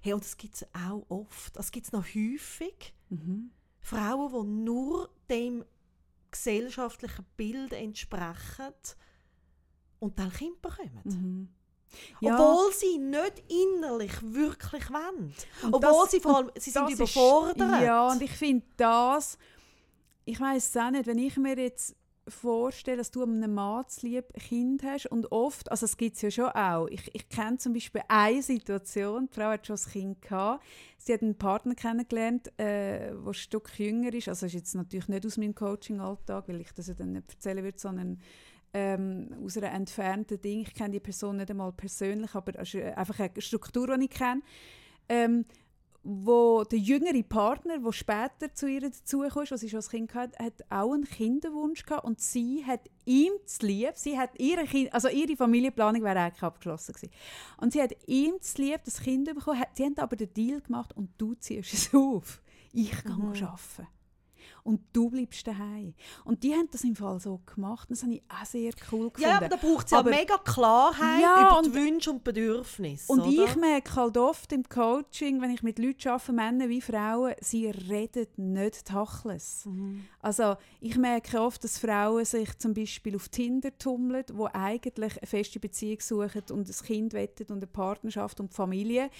Hey, und das gibt es auch oft, das gibt es noch häufig. Mhm. Frauen, die nur dem gesellschaftlichen Bild entsprechen und dann Kind bekommen. Mhm. Ja. Obwohl sie nicht innerlich wirklich wollen. Und Obwohl das, sie vor allem, sie sind überfordert. Ist, ja, und ich finde das, ich weiß es auch nicht, wenn ich mir jetzt vorstelle, dass du einem Mann lieb Kind hast und oft, also es gibt es ja schon auch, ich, ich kenne zum Beispiel eine Situation, die Frau hat schon ein Kind gehabt, sie hat einen Partner kennengelernt, äh, der ein Stück jünger ist, also ist jetzt natürlich nicht aus meinem Coaching-Alltag, weil ich das ja dann nicht erzählen würde, sondern ähm, aus einer entfernten Ding. Ich kenne die Person nicht einmal persönlich, aber es ist einfach eine Struktur, die ich kenne. Ähm, wo der jüngere Partner, der später zu ihr dazugekommen ist, als sie schon ein Kind hatte, hat auch einen Kinderwunsch gehabt und sie hat ihm zu lieb, sie hat ihre, kind, also ihre Familienplanung wäre eigentlich abgeschlossen gewesen. Und sie hat ihm zu lieb das Kind bekommen, sie haben aber den Deal gemacht und du ziehst es auf. Ich gehe mhm. arbeiten und du bleibst daheim. Und die haben das im Fall so gemacht. Das habe ich auch sehr cool gefunden. Ja, aber da braucht es ja mega Klarheit ja, über die Wünsche und Bedürfnisse. Und oder? ich merke halt oft im Coaching, wenn ich mit Leuten arbeite, Männer wie Frauen, sie reden nicht Tachles. Mhm. Also ich merke oft, dass Frauen sich zum Beispiel auf Tinder tummeln, wo eigentlich eine feste Beziehung suchen und ein Kind wettet und eine Partnerschaft und Familie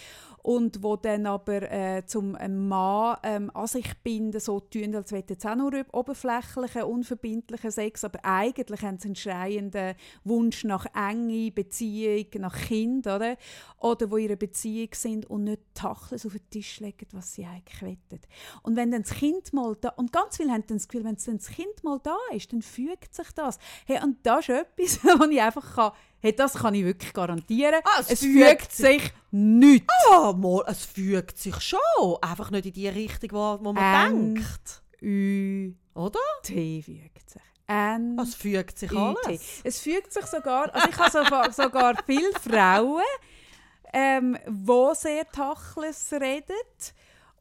und wo dann aber äh, zum Mann ähm, an sich binden, so tun, als wollen jetzt auch nur oberflächlichen, unverbindlichen Sex, aber eigentlich haben sie einen schreienden Wunsch nach enge Beziehung, nach Kind, oder? Oder wo ihre Beziehung sind und nicht Tachles auf den Tisch legen, was sie eigentlich wollen. Und wenn dann das Kind mal da, und ganz viele haben dann das Gefühl, wenn dann das Kind mal da ist, dann fügt sich das. Hey, und das ist etwas, was ich einfach kann, hey, das kann ich wirklich garantieren. Ah, es, es fügt, sich, sich nichts. Ah, mal, es fügt sich schon. Einfach nicht in die Richtung, wo, wo man ähm, denkt. Ü, oder? T fügt sich. N, es fügt sich alles. Es fügt sich sogar, also ich habe sogar viele Frauen, ähm, die sehr Tachles reden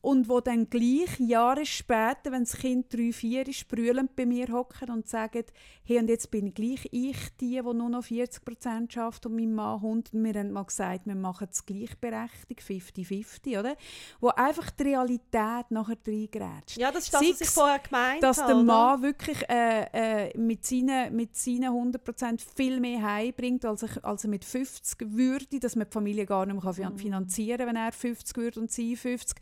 und wo dann gleich Jahre später, wenn das Kind drei, vier ist, brüllend bei mir hocken und sagen, hey, und jetzt bin gleich ich die, die nur noch 40 Prozent schafft und mein Mann 100. Und wir haben mal gesagt, wir machen es gleichberechtigt, 50-50, oder? Wo einfach die Realität nachher reingrätscht. Ja, das ist das, was ich vorher gemeint dass habe. der Mann wirklich äh, äh, mit, seinen, mit seinen 100 Prozent viel mehr heimbringt, als, ich, als er mit 50 würde, dass man die Familie gar nicht mehr Mhm. finanzieren kann, wenn er 50 würde und sie 50.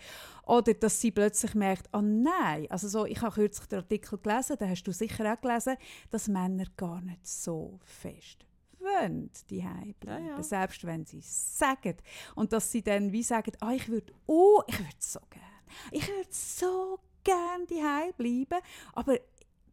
Oder dass sie plötzlich merkt, oh nein, also so, ich habe kürzlich den Artikel gelesen, den hast du sicher auch gelesen, dass Männer gar nicht so fest wollen, die bleiben, Ja, ja. selbst wenn sie es sagen. Und dass sie dann wie sagen, ah, ich würde, oh, ich würde so gerne, ich würde so gerne die bleiben, aber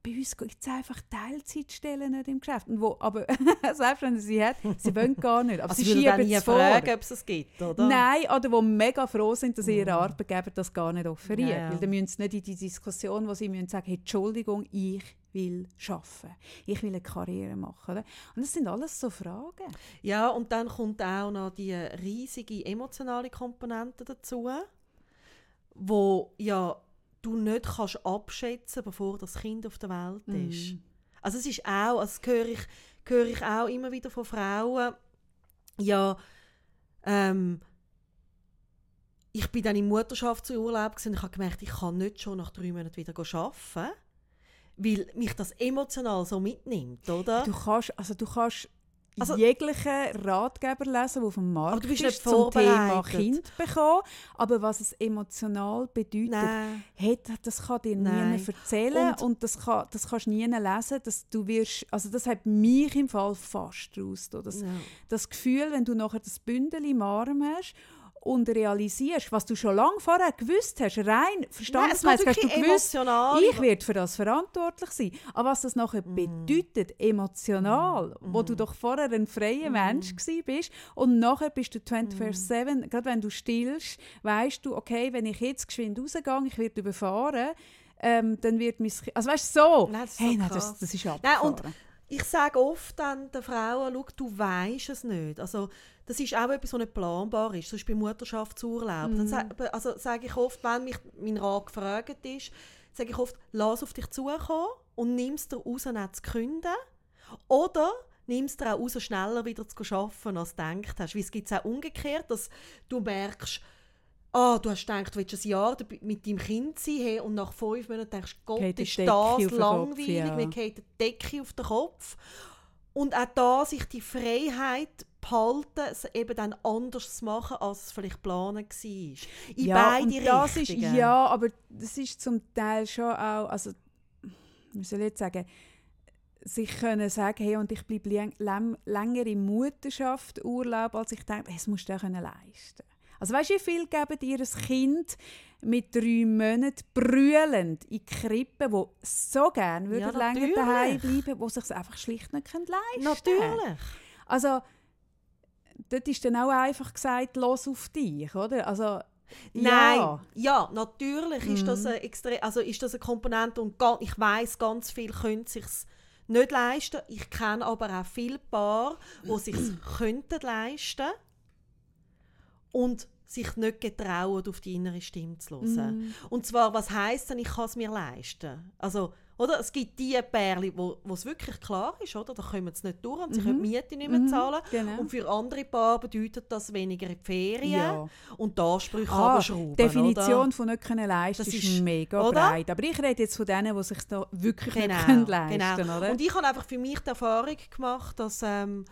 bei uns gibt es einfach Teilzeitstellen nicht im Geschäft. Und wo, aber selbst wenn sie hat, sie wollen gar nicht. Aber also sie schieben es vor. fragen, ob es es gibt, oder? Nein, oder die mega froh sind, dass ihre Arbeitgeber das gar nicht offerieren. Ja, ja. Weil dann müssen sie nicht in die Diskussion, wo sie müssen sagen, hey, Entschuldigung, ich will arbeiten. Ich will eine Karriere machen. Oder? Und das sind alles so Fragen. Ja, und dann kommt auch noch die riesige emotionale Komponente dazu, wo ja du nicht kannst abschätzen, bevor das Kind auf der Welt ist. Mm. Also es ist auch, also das höre ich, höre ich auch immer wieder von Frauen, ja, ähm, ich bin dann im Mutterschaftsurlaub und ich habe gemerkt, ich kann nicht schon nach drei Monaten wieder arbeiten, weil mich das emotional so mitnimmt, oder? Du kannst, also du kannst Also- jeglichen Ratgeber lesen, der dem Markt du bist ist, zum Thema. Kind bekommen. Aber was es emotional bedeutet, hey, das- kann dir niemand erzählen Und- und, das, kann, das kannst du nie lesen. Dass du wirst, also das hat mich im Fall fast raus. Das, Ja. das Gefühl, wenn du nachher das Bündel im Arm hast und realisierst, was du schon lange vorher gewusst hast, rein Nein, es verstandesmäßig hast du gewusst, emotional. ich werde für das verantwortlich sein. Aber was das nachher Mm. bedeutet, emotional, wo du doch vorher ein Mm. freier Mensch gsi bist und nachher bist du 24-7, gerade wenn du stillst, weißt du, okay, wenn ich jetzt geschwind rausgehe, ich werde überfahren, ähm, dann wird mein also weißt du, so, Nein, das ist so hey, nein, das, das ist Nein, abgefahren. und ich sage oft dann den Frauen, schau, du weisst es nicht. Also, das ist auch etwas, was nicht planbar ist. Sonst beim Mutterschaftsurlaub. Dann sa also, sage ich oft, wenn mich mein Rat gefragt ist, sage ich oft, lass auf dich zukommen und nimm es dir raus, nicht zu künden. Oder nimm es dir auch raus, schneller wieder zu arbeiten, als du gedacht hast. Weil es gibt es auch umgekehrt, dass du merkst, ah, du hast gedacht, du willst ein Jahr mit deinem Kind sein hey, und nach fünf Monaten denkst du, Gott, Geht ist das den Kopf, langweilig, ja. mir geht die Decke auf den Kopf. Und auch da sich die Freiheit behalten, es eben dann anders zu machen, als es vielleicht geplant war. In ja, beide das ist, Richtungen. ja, aber das ist zum Teil schon auch, also, wie soll ich jetzt sagen, sich können sagen, hey, und ich bleibe läng läng länger in Mutterschaft, Urlaub, als ich denke, das musst du können leisten Also weißt du, wie viel geben ihr Kind mit drei Monaten brüllend in die Krippe, wo so gerne würde Ja, länger daheim bleiben, wo sich es einfach schlicht nicht können leisten Natürlich. Also dort ist dann auch einfach gesagt, los auf dich, oder? Also Nein, ja. ja, natürlich ist das Mhm. eine extre also ist das eine Komponente und ich weiß ganz viel können sich's nicht leisten. Ich kenne aber auch viele Paar, die sich könnten leisten und sich nicht getrauen, auf die innere Stimme zu hören. Mhm. Und zwar, was heisst denn, ich kann es mir leisten? Also, oder? Es gibt die Pärchen, wo es wirklich klar ist, oder? Da kommen sie nicht durch und sie Mhm. können die Miete nicht mehr Mhm, zahlen. genau. Und für andere Paare bedeutet das weniger die Ferien Ja. und da Ansprüche Ah, runterschrauben, Definition oder? von nicht können leisten Das ist, mega oder? breit. Aber ich rede jetzt von denen, die sich da wirklich Genau, nicht können leisten genau. oder? Und ich habe einfach für mich die Erfahrung gemacht, dass ähm,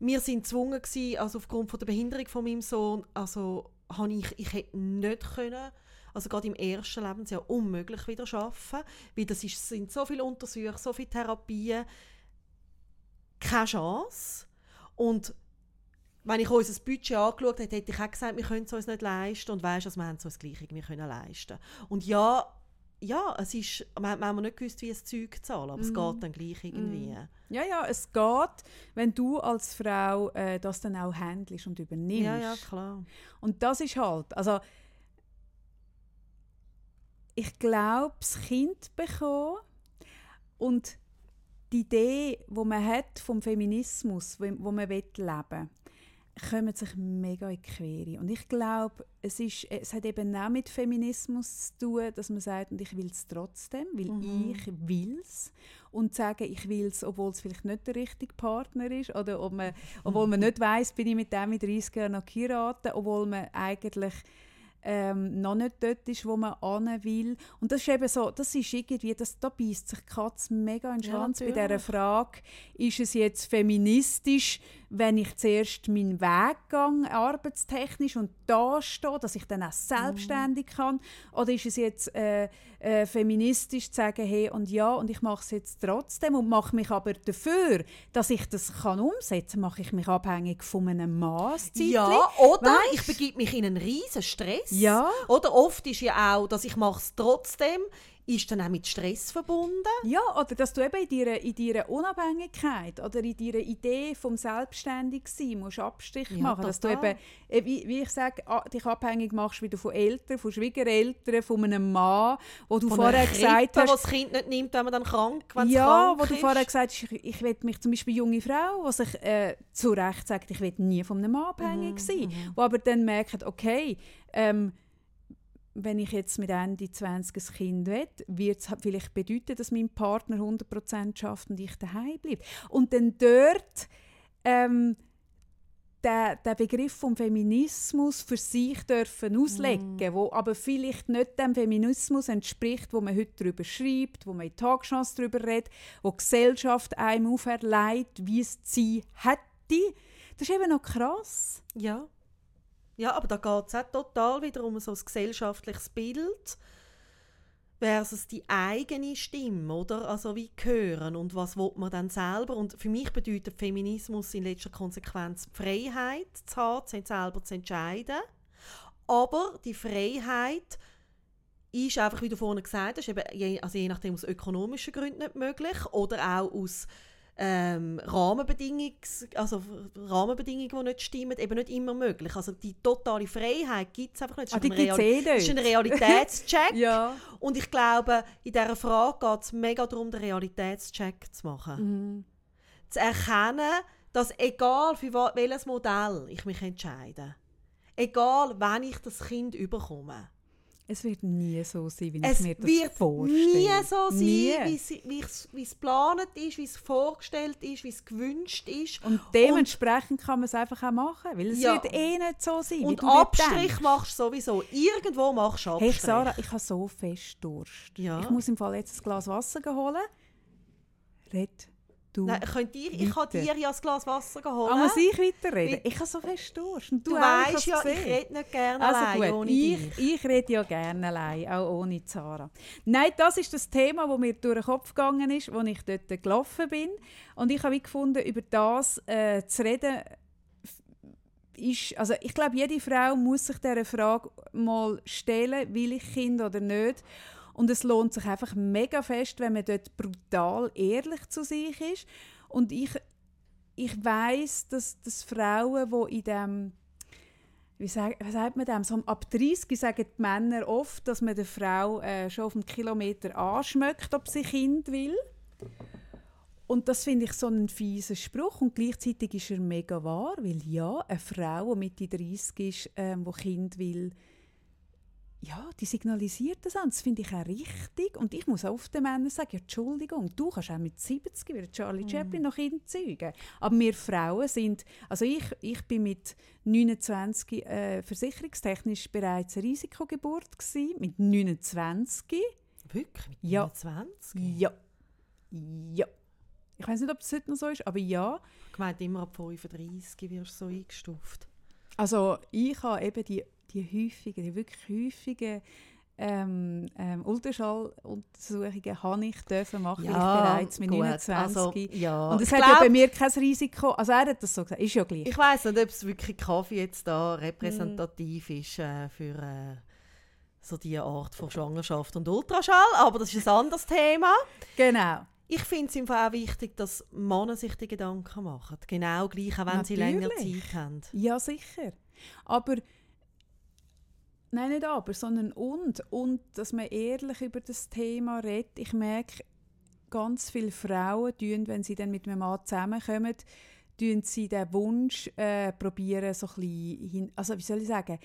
wir sind gezwungen waren, also aufgrund von der Behinderung von meinem Sohn, also habe ich, ich hätte nicht können, also gerade im ersten Lebensjahr unmöglich wieder arbeiten, weil das ist, sind so viele Untersuchungen, so viele Therapien, keine Chance. Und wenn ich unser Budget angeschaut hätte, hätte ich auch gesagt, wir können es uns nicht leisten. Und weisst, wir haben es uns gleich irgendwie können leisten. Und ja, ja, es ist, haben manchmal nicht gewusst, wie das Zeug zu zahlen, aber es Mhm. geht dann gleich irgendwie. ja, ja, es geht, wenn du als Frau äh, das dann auch handelst und übernimmst. Ja, ja, klar. Und das ist halt, also ich glaube, das Kind bekommen und die Idee, wo man hat vom Feminismus, wo, wo man will leben, kommen sich mega in die Quere. Und ich glaube, es, ist, es hat eben auch mit Feminismus zu tun, dass man sagt, und ich will es trotzdem, weil Mhm. ich will es. Und sagen, ich will es, obwohl es vielleicht nicht der richtige Partner ist. Oder ob man, obwohl man nicht weiß, bin ich mit dem mit 30 Jahren noch geheiratet, obwohl man eigentlich ähm, noch nicht dort ist, wo man hin will. Und das ist eben so, das ist irgendwie, das, da beißt sich die Katze mega in den Ja, Schwanz bei dieser. Frage, ist es jetzt feministisch, wenn ich zuerst meinen Weg gehe, arbeitstechnisch, und da stehe, dass ich dann auch selbstständig kann? Oder ist es jetzt äh, äh, feministisch zu sagen, hey, und ja, und ich mache es jetzt trotzdem und mache mich aber dafür, dass ich das kann umsetzen kann, mache ich mich abhängig von einem Zeitchen? Ja, oder Weisst? ich begebe mich in einen riesen Stress. Ja. Oder oft ist ja auch, dass ich mache es trotzdem, ist dann auch mit Stress verbunden. Ja, oder dass du eben in deiner, in deiner Unabhängigkeit oder in deiner Idee vom Selbstständigsein musst Abstrich Ja, machen. Dass du eben, äh, wie, wie ich sage, dich abhängig machst wieder von Eltern, von Schwiegereltern, von einem Mann, wo du Von vorher einer gesagt Krippe, hast, das Kind nicht nimmt, wenn man dann krank, wenn es ja, krank wo du ist. vorher gesagt hast, ich, ich will mich zum Beispiel junge Frau, die sich äh, zu Recht sagt, ich will nie von einem Mann abhängig Mhm, sein, wo aber dann merkt, okay, ähm, wenn ich jetzt mit Ende 20 ein Kind will, wird es vielleicht bedeuten, dass mein Partner 100% schafft und ich daheim bleibe. Und dann dort ähm, der, der Begriff vom Feminismus für sich dürfen auslegen, wo aber vielleicht nicht dem Feminismus entspricht, wo man heute darüber schreibt, wo man in Tagschancen darüber redet, wo die Gesellschaft einem auferlegt, wie es sie hätte. Das ist eben noch krass. Ja. Ja, aber da geht es auch total wieder um so ein gesellschaftliches Bild versus die eigene Stimme, oder? Also wie hören und was will man dann selber? Und für mich bedeutet Feminismus in letzter Konsequenz die Freiheit zu haben, selber zu entscheiden. Aber die Freiheit ist einfach, wie du vorhin gesagt hast, eben je, also je nachdem aus ökonomischen Gründen nicht möglich oder auch aus ähm, Rahmenbedingungs, also Rahmenbedingungen, die nicht stimmen, eben nicht immer möglich. Also die totale Freiheit gibt es einfach nicht. Das Ah, die ein gibt's Real- eh das ist ein. Realitätscheck. Ja. Und ich glaube, in dieser Frage geht es mega darum, den Realitätscheck zu machen. Mhm. Zu erkennen, dass egal für welches Modell ich mich entscheide, egal wann ich das Kind überkomme, Es wird nie so sein, wie ich es mir das wird vorstelle. nie so sein, Nie. wie es- es es geplant ist, wie es vorgestellt ist, wie es gewünscht ist. Und dementsprechend kann man es einfach auch machen, weil es Ja. wird eh nicht so sein, Und Abstrich machst du sowieso. Irgendwo machst du Abstrich. Hey Sarah, ich habe so fest Durst. Ja. Ich muss im Fall jetzt ein Glas Wasser holen. Red du. Nein, könnt ihr, ich kann Weiter. dir ja ein Glas Wasser holen. Ah, muss ich weiterreden? Ich habe so fest Durst. Und du ich weißt ja, ich gesehen. rede nicht gerne Also allein gut, ohne ich, dich. ich rede ja gerne allein, auch ohne Zara. Nein, das ist das Thema, das mir durch den Kopf gegangen ist, als ich dort gelaufen bin. Und ich habe gefunden, über das äh, zu reden, ist, also ich glaube, jede Frau muss sich dieser Frage mal stellen, will ich Kind oder nicht. Und es lohnt sich einfach mega fest, wenn man dort brutal ehrlich zu sich ist. Und ich, ich weiß, dass, dass Frauen, die in dem wie sagt, was sagt man dem? So ab 30 sagen die Männer oft, dass man der Frau äh, schon auf einen Kilometer anschmeckt, ob sie Kind will. Und das finde ich so einen fiesen Spruch. Und gleichzeitig ist er mega wahr, weil ja, eine Frau, die Mitte 30 ist, ähm, die Kind will, ja, die signalisiert das an. Das finde ich auch richtig. Und ich muss auch oft den Männern sagen, ja, Entschuldigung, du kannst auch mit 70 wie der Charlie Chaplin noch Kind zeugen. Aber wir Frauen sind, also ich, ich bin mit 29 äh, versicherungstechnisch bereits eine Risikogeburt gewesen, mit 29. Wirklich? Mit Ja. 29? Ja. Ja. Ich weiß nicht, ob das heute noch so ist, aber ja. Ich meinte, immer ab 35 wirst du so eingestuft. Also ich habe eben die, die häufigen, die wirklich häufigen ähm, ähm, Ultraschalluntersuchungen habe ich dürfen machen, weil ich bereits mit gut. 29. Also, ja. und es hat glaub, ja bei mir kein Risiko, also er hat das so gesagt, ist ja gleich. Ich weiss nicht, ob es wirklich Kaffee jetzt da repräsentativ ist äh, für äh, so diese Art von Schwangerschaft und Ultraschall, aber das ist ein anderes Thema. genau. Ich finde es im Fall auch wichtig, dass Männer sich die Gedanken machen. Genau gleich, auch wenn sie länger Natürlich. Zeit haben. Ja, sicher. Aber, nein, nicht aber, sondern und. Und, dass man ehrlich über das Thema redet. Ich merke, ganz viele Frauen tun, wenn sie dann mit einem Mann zusammenkommen, tun sie den Wunsch äh, so ein bisschen hin, also wie soll ich sagen,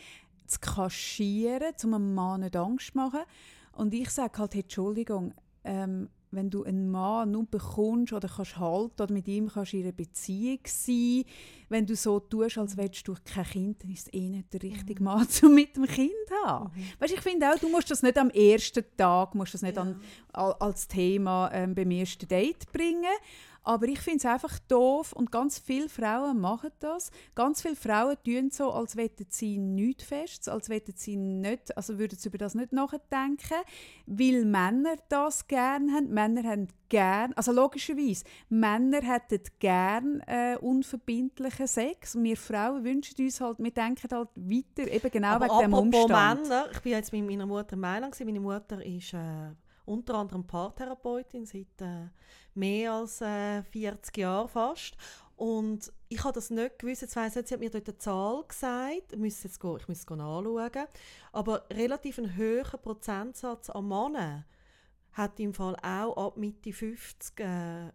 zu kaschieren, um einem Mann nicht Angst zu machen. Und ich sage halt, hey, Entschuldigung, ähm, wenn du einen Mann nur bekommst oder kannst halten oder mit ihm kannst in einer Beziehung sein, wenn du so tust, als wärst du kein Kind, dann ist es eh nicht der richtige Mhm. Mann, um mit dem Kind zu haben. Weißt, ich finde auch, du musst das nicht am ersten Tag, musst das nicht Ja. an, al- als Thema ähm, beim ersten Date bringen. Aber ich finde es einfach doof und ganz viele Frauen machen das. Ganz viele Frauen tun so, als wollten sie nichts fest, als wollten sie nicht, also würden sie über das nicht nachdenken, weil Männer das gerne haben. Männer haben gern, also logischerweise, Männer hätten gern äh, unverbindlichen Sex und wir Frauen wünschen uns halt, wir denken halt weiter, eben genau Aber wegen dem Umstand. Männer, ich bin jetzt mit meiner Mutter in Mailand. Meine Mutter ist äh, unter anderem Paartherapeutin seit äh, mehr als äh, 40 Jahren fast. Und ich habe das nicht gewusst. Jetzt weiss ich nicht, sie hat mir dort eine Zahl gesagt. Ich muss es go nachschauen. Aber relativ ein höherer Prozentsatz an Männern hat im Fall auch ab Mitte 50 äh,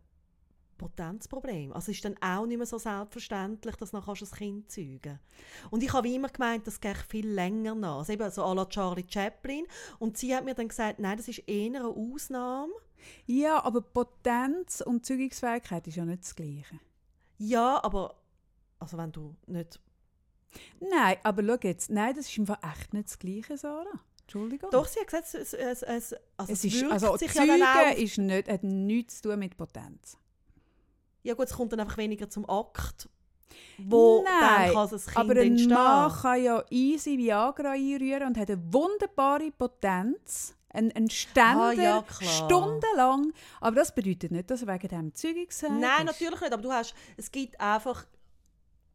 Potenzproblem. Also ist dann auch nicht mehr so selbstverständlich, dass du nachher ein Kind zeugen. Und ich habe wie immer gemeint, das geht viel länger nach. Also eben so à la Charlie Chaplin. Und sie hat mir dann gesagt, nein, das ist eher eine Ausnahme. Ja, aber Potenz und Zeugungsfähigkeit ist ja nicht das Gleiche. Ja, aber also wenn du nicht... Nein, aber schau jetzt, nein, das ist einfach echt nicht das Gleiche, Sarah. Entschuldigung. Doch, sie hat gesagt, es, es, es, also es es ist, also sich Zeugen ja dann auch... ist nicht, hat nichts zu tun mit Potenz. Ja gut, es kommt dann einfach weniger zum Akt, wo Nein, dann kann das Kind Aber ein entstehen. Mann kann ja easy Viagra einrühren und hat eine wunderbare Potenz. Ein, ein Ständer, Ah, ja, stundenlang. Aber das bedeutet nicht, dass er wegen dem Zeugungsfähig Nein, ist. natürlich nicht. Aber du hast, es gibt einfach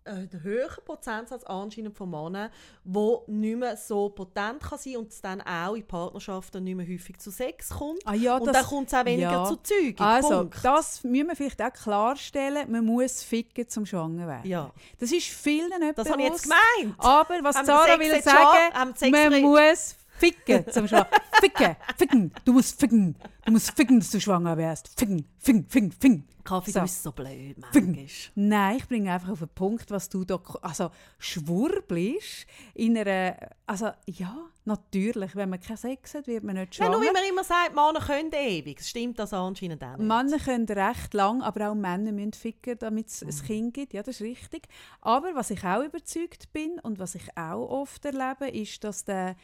einen höheren Prozentsatz anscheinend von Männern, die nicht mehr so potent kann sein und es dann auch in Partnerschaften nicht mehr häufig zu Sex kommt. Ah, ja, und das, dann kommt es auch weniger ja. zu Zeugung. Also, Punkt. das müssen wir vielleicht auch klarstellen. Man muss ficken, zum schwanger werden. ja, Das ist vielen nicht das habe ich jetzt bewusst. gemeint. Aber was wir Sarah Sex will sagen, schon? Man muss ficken zum Schwanger. ficken, ficken. Du musst ficken. Du musst ficken, dass du schwanger wirst. Ficken, ficken, ficken, ficken. Kaffee, So. du bist so blöd, Ficken. manchmal. Nein, ich bringe einfach auf den Punkt, was du da also schwurblst in einer, also ja, natürlich, wenn man keinen Sex hat, wird man nicht Ja, nur schwanger. wie man immer sagt, Männer können ewig. Stimmt das anscheinend auch nicht. Männer können recht lang, aber auch Männer müssen ficken, damit es Mhm. ein Kind gibt. Ja, das ist richtig. Aber was ich auch überzeugt bin und was ich auch oft erlebe, ist, dass der,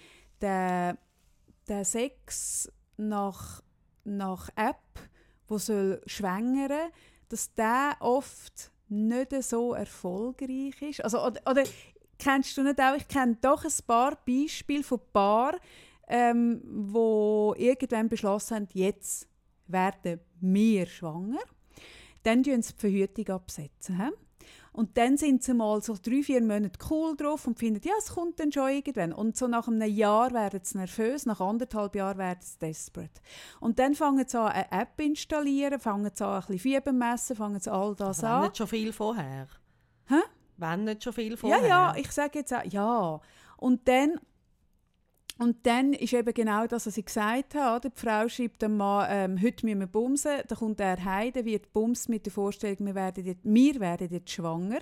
der, der Sex nach, nach App, wo soll schwängern, dass der oft nicht so erfolgreich ist. Also, oder, oder kennst du nicht auch? Ich kenne doch ein paar Beispiele von Paaren, ähm, wo irgendwann beschlossen haben, jetzt werden wir schwanger. Dann tun sie die Verhütung absetzen. He? Und dann sind sie mal so drei, vier Monate cool drauf und finden, ja, es kommt dann schon irgendwann. Und so nach einem Jahr werden sie nervös, nach anderthalb Jahren werden sie desperate. Und dann fangen sie an, eine App installieren, fangen sie an, ein bisschen Fieber messen, fangen sie all das Wenn an. nicht schon viel vorher. Hä? Wenn nicht schon viel Ja, vorher. ja, ich sage jetzt auch, ja. Und dann, und dann ist eben genau das, was ich gesagt habe. oder? Die Frau schreibt dem Mann, ähm, heute müssen wir bumsen. Dann kommt er heim, dann wird bumst mit der Vorstellung, wir werden, jetzt, wir werden jetzt schwanger.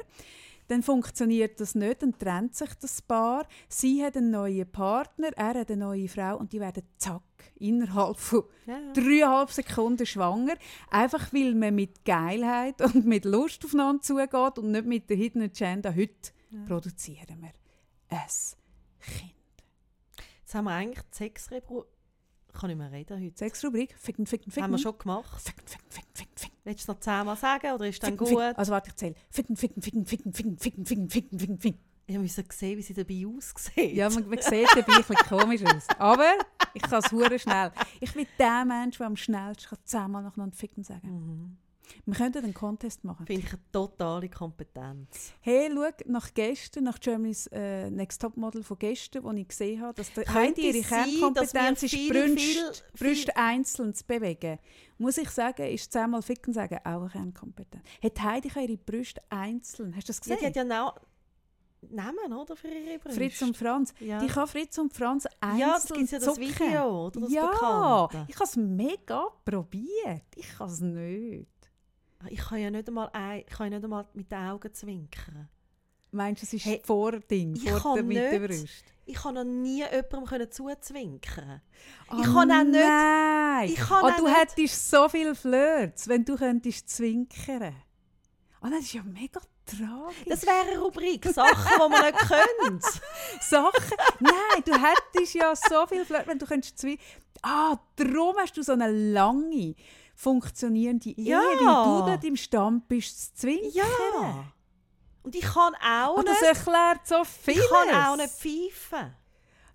Dann funktioniert das nicht, dann trennt sich das Paar. Sie hat einen neuen Partner, er hat eine neue Frau und die werden zack, innerhalb von Ja, ja. dreieinhalb Sekunden schwanger. Einfach weil man mit Geilheit und mit Lust aufeinander zugeht und nicht mit der Hidden Agenda. Heute produzieren wir ein Kind. Jetzt haben wir eigentlich die Sexrebru... Ich kann nicht mehr reden heute. Sexrubrik. Ficken, ficken, ficken. Haben wir schon gemacht. Ficken, ficken, ficken, ficken, ficken. Willst du es noch zehnmal sagen oder ist dann Ficken, gut? ficken. Also warte, ich zähle. Ficken, ficken, ficken, ficken, ficken, ficken, ficken, ficken, ficken, ficken. Ich musste sehen, wie sie dabei aussieht. Ja, man, man sieht dabei ein bisschen komisch aus. Aber ich kann es schnell. Ich bin der Mensch, der am schnellsten kann zehnmal nacheinander ficken sagen Mhm. Wir könnten einen Contest machen. Finde ich eine totale Kompetenz. Hey, schau, nach gestern, nach Germany's äh, Next Top Model von gestern, wo ich gesehen habe, dass der Könnte ihre Kernkompetenz ist, viel, Brüste, viel- Brüste einzeln zu bewegen. Muss ich sagen, ist zehnmal Ficken sagen auch eine Kernkompetenz. Hat Heidi ihre Brüste einzeln? Hast du das Sie gesehen? hat ja Namen, oder, für ihre Brüste? Fritz und Franz. ja. Die kann Fritz und Franz einzeln ja, das gibt ja das. Video, oder das ja, Bekannte. ich habe es mega probiert. Ich kann es nicht. Ich kann ja nicht einmal, ein, ich kann ja nicht einmal mit den Augen zwinkern. Meinst du, es ist Hey, vor Ding, ich vor der nicht. Mittelbrust? Ich kann noch nie jemandem können zuzwinkern. Ah, Ich kann auch nicht- Nein. ich kann auch du nicht- hättest so viele Flirts, wenn du könntest zwinkern. Ah, das ist ja mega tragisch. Das wäre eine Rubrik, Sachen, die man nicht könnte. Sachen. Nein, du hättest ja so viel Flirt, wenn du könntest zwinkern. Ah, darum hast du so eine lange, funktionierende Ehe, Ja. du dort im Stand bist, zu zwinkern. Ja. Und ich kann auch Ah, das nicht. erklärt so vieles. Ich kann auch nicht pfeifen.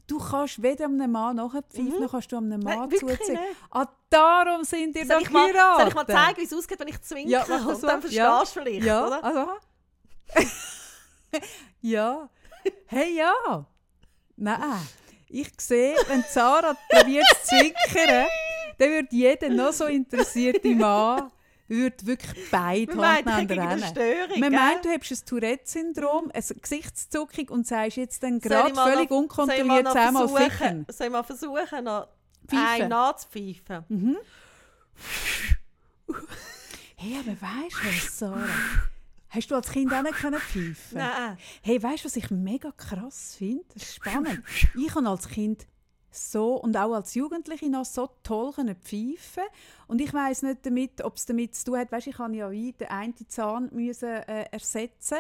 Du kannst weder einem Mann nachpfeifen, Mhm. noch kannst du einem Mann Nein, zuziehen. nicht. Ah, darum sind ich, mal, geheiratet. soll ich mal zeigen, wie es aussieht, wenn ich zwinker? Ja, mach das und dann mal. verstehst Ja. du vielleicht, ja, oder? Also. ja. Hey, ja. Nein. Ich sehe, wenn Sarah probiert zu zwinkern, dann würde jeder noch so interessierte Mann würde wirklich beide Man Hand rennen. Störung, Man gell? meint, du hast ein Tourette-Syndrom, eine Gesichtszuckung und sagst jetzt dann gerade völlig noch- unkontrolliert zehnmal versuchen- ficken. Soll ich mal versuchen, noch einen nachzupfeifen? Mhm. Hey, aber weißt du was, Sarah? Hast du als Kind auch nicht pfeifen? Nein. Hey, weißt du, was ich mega krass finde? Das ist spannend. ich kann als Kind so und auch als Jugendliche noch so toll können pfeifen und ich weiß nicht damit, ob es damit zu tun hat. Weißt, ich habe ja wie den einen Zahn müssen, äh, ersetzen.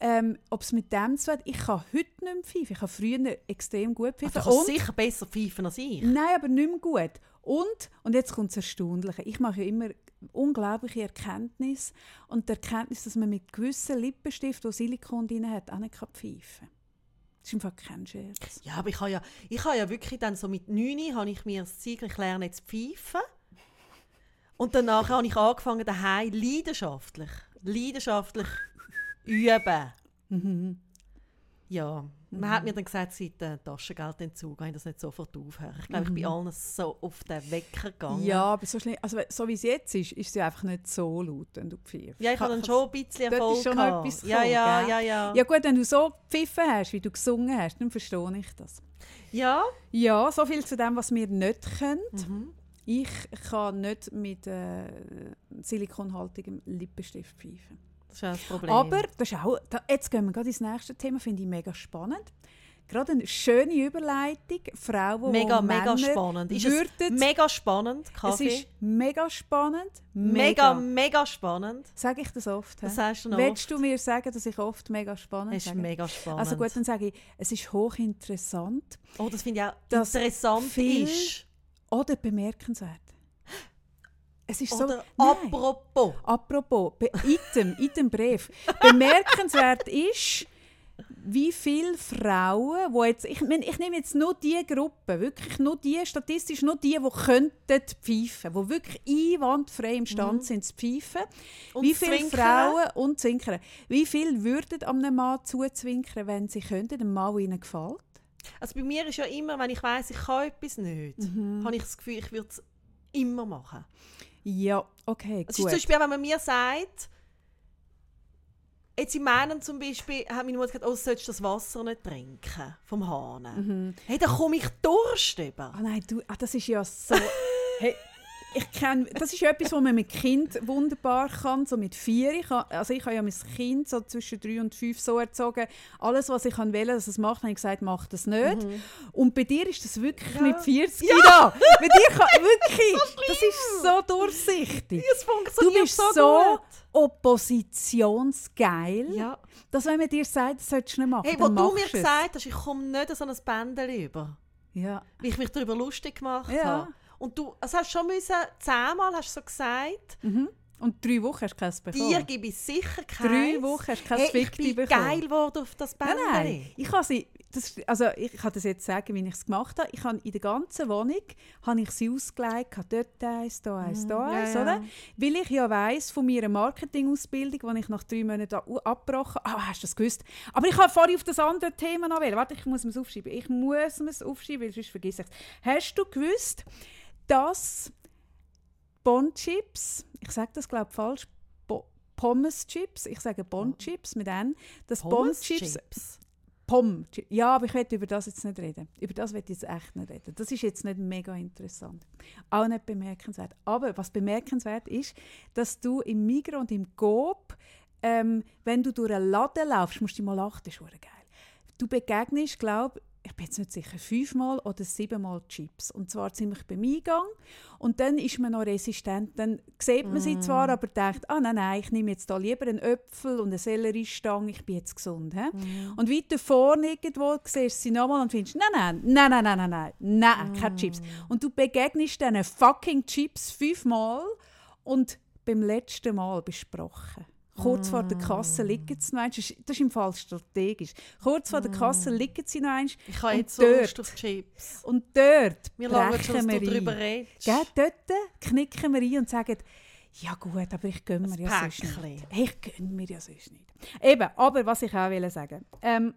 Ähm, ob es mit dem zu tun hat, ich kann heute nicht mehr pfeifen. Ich habe früher extrem gut Du pfeifen. kannst Und- sicher besser pfeifen als ich. Nein, aber nicht mehr gut. Und, und jetzt kommt das Erstaunliche, ich mache ja immer unglaubliche Erkenntnis und die Erkenntnis, dass man mit gewissen Lippenstiften, die Silikon drin hat, auch nicht kann pfeifen kann. Das ist im Fall kein Scherz. Ja, aber ich habe ja, ich habe ja wirklich dann so mit 9 habe ich mir das Ziel, ich lerne jetzt pfeifen. Und danach habe ich angefangen, daheim leidenschaftlich, leidenschaftlich üben. Mhm. Ja, man hat mir dann gesagt, seit dem Taschengeldentzug habe ich das nicht sofort aufhören. Ich glaube, ich bin allen so auf den Wecker gegangen. Mhm. Ja, aber so, schlimm, also, so wie es jetzt ist, ist es ja einfach nicht so laut, wenn du pfeifst. Ja, ich habe dann schon ein bisschen Erfolg ist schon gehabt. etwas Ja, ja, ja, ja. Ja gut, wenn du so gepfiffen hast, wie du gesungen hast, dann verstehe ich das. Ja. Ja, so viel zu dem, was wir nicht können. Mhm. Ich kann nicht mit äh, silikonhaltigem Lippenstift pfeifen. Das ist auch das Problem. Aber das ist auch, da, jetzt gehen wir gerade ins nächste Thema, finde ich mega spannend. Gerade eine schöne Überleitung. Frauen, mega, die mega Männer spannend. Ist es würden, mega spannend, es Kaffee? ist mega spannend. mega, mega spannend. Sage ich das oft? Das sagst du noch Willst oft. du mir sagen, dass ich oft mega spannend Es ist sage? mega spannend. Also gut, dann sage ich, es ist hochinteressant oh, das finde ich auch interessant ist. oder bemerkenswert. Es ist so... Oder Nein. apropos. Apropos, Be Item, Itembrief. Bemerkenswert ist, wie viele Frauen, wo jetzt, ich, mein, ich nehme jetzt nur die Gruppe, wirklich nur die, statistisch nur die, die könnten pfeifen, die wirklich einwandfrei imstande sind zu pfeifen. Und wie viele zwinkern. Frauen und zwinkern, wie viele würden einem Mann zuzwinkern, wenn sie könnten, dem Mann, der ihnen gefällt? Also bei mir ist ja immer, wenn ich weiß, ich kann etwas nicht, Mhm. habe ich das Gefühl, ich würde es immer machen. Ja, okay, Es ist zum Beispiel, wenn man mir sagt, jetzt in meinen zum Beispiel, hat meine Mutter gesagt, oh, du solltest das Wasser nicht trinken vom Hahn. Mhm. Hey, da komme ich Durst über. Ah nein, du, ah, das ist ja so. hey, ich kenn, das ist ja etwas, was man mit Kind wunderbar kann, so mit vier. Ich ha, also ich habe ja mein Kind so zwischen drei und fünf so erzogen. Alles, was ich will, dass es macht, habe ich gesagt, mach das nicht. Und bei dir ist das wirklich mit 40 ja. Bei dir kann wirklich, das ist so durchsichtig. Es Du funktioniert bist so, so oppositionsgeil, Ja. dass wenn man dir sagt, das solltest du nicht machen, Hey, wo du mir du es. gesagt hast, ich komme nicht an so ein Bändel über, Ja. weil ich mich darüber lustig gemacht Ja. habe. Und du, also hast schon müssen, zehnmal hast du so gesagt, Mhm. Und drei Wochen hast du keins bekommen. dir gebe ich sicher keins. Drei Wochen hast du kein hey, ich bin bekommen. geil geworden auf das Nein, Bändel. nein. Ich kann sie, das, also ich kann das jetzt sagen, wie ich es gemacht habe. Ich habe in der ganzen Wohnung habe ich sie ausgelegt, habe dort eins, da eins, da ja, eins, ja. oder? Weil ich ja weiss von meiner Marketingausbildung, die ich nach drei Monaten abgebrochen habe. Ah, hast du das gewusst? Aber ich habe vorhin auf das andere Thema noch wählen. Warte, ich muss es aufschreiben. Ich muss es aufschreiben, weil sonst vergesse ich es. Hast du gewusst, dass Bonchips, ich sage das glaube ich falsch, Bo Pommes-Chips, ich sage Bonchips mit N, dass Pommes Bonchips Chips. Pom. Ja, aber ich will über das jetzt nicht reden. Über das will ich jetzt echt nicht reden. Das ist jetzt nicht mega interessant. Auch nicht bemerkenswert. Aber was bemerkenswert ist, dass du im Migros und im Coop, ähm, wenn du durch einen Laden laufst, musst du mal lachen, das ist geil. Du begegnest, glaube ich ich bin jetzt nicht sicher, fünfmal oder siebenmal Chips. Und zwar ziemlich beim Eingang. Und dann ist man noch resistent. Dann sieht man mm. sie mhm. zwar, aber denkt, ah nein, nein, ich nehme jetzt da lieber einen Äpfel und eine Selleriestange, ich bin jetzt gesund. He? Mm. Und weiter vorne irgendwo siehst du sie nochmal und findest, nein, nein, nein, nein, nein, nein, nein, mm. keine Chips. Mhm. Und du begegnest diesen fucking Chips fünfmal und beim letzten Mal besprochen. Kurz vor der Kasse liegen sie noch eins. Das ist- im Fall strategisch. Kurz vor der Kasse liegen sie noch eins. Ich habe jetzt dort- Lust auf Chips. Und dort Wir brechen du wir darüber ein. redest. Gell, dort knicken wir ein und sagen, ja gut, aber ich gönne mir ja sonst nicht. Ich gönne mir ja sonst nicht. Eben, aber was ich auch will sagen ähm,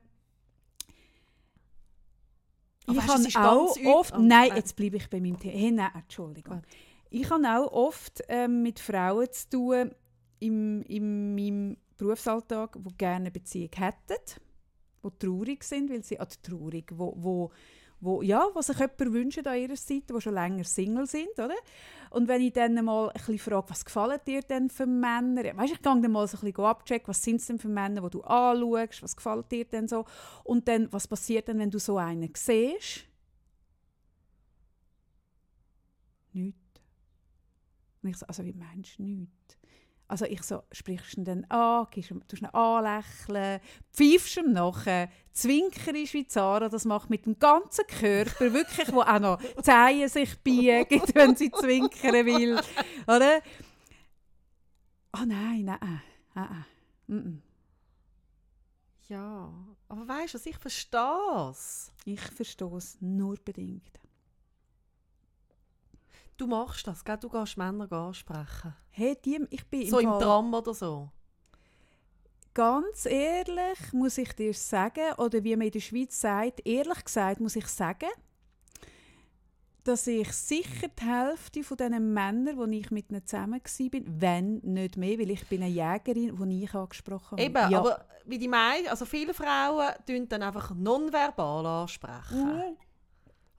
ich habe auch oft, Oh, nein, nein. jetzt bleibe ich bei meinem Thema. Hey, nein, Entschuldigung. Gut. Ich habe auch oft ähm, mit Frauen zu tun im, in meinem Berufsalltag, die gerne eine Beziehung hätten, die traurig sind, weil sie, also traurig, wo, wo, wo, ja, wo sich jemand wünscht an ihrer Seite, die schon länger Single sind, oder? Und wenn ich dann mal ein bisschen frage, was gefallen dir denn für Männer? Weißt, ich gehe dann mal so ein bisschen abchecken, was sind es denn für Männer, die du anschaust, was gefällt dir denn so? Und dann, was passiert denn, wenn du so einen siehst? Nichts. Und ich so, also wie meinst du nichts? Also ich so, sprichst du ihn dann an, gibst ihm, tust ihn anlächeln, pfeifst ihm nachher, zwinkerst wie Zara das macht mit dem ganzen Körper, wirklich, wo auch noch Zehen sich biegen, wenn sie zwinkern will, oder? Ah nein, nein, nein, nein. Ja, aber weißt du, was, ich verstehe es. Ich verstehe es nur bedingt. Du machst das, gell? du gehst Männer ansprechen. Hey, die, ich bin So im Fall- Tram oder so. Ganz ehrlich muss ich dir sagen, oder wie man in der Schweiz sagt, ehrlich gesagt muss ich sagen, dass ich sicher die Hälfte von diesen Männern, wo ich mit ihnen zusammen war, wenn nicht mehr, weil ich bin eine Jägerin, die ich angesprochen habe. Eben, ja. aber wie die meisten, also viele Frauen tun dann einfach nonverbal ansprechen. Mhm.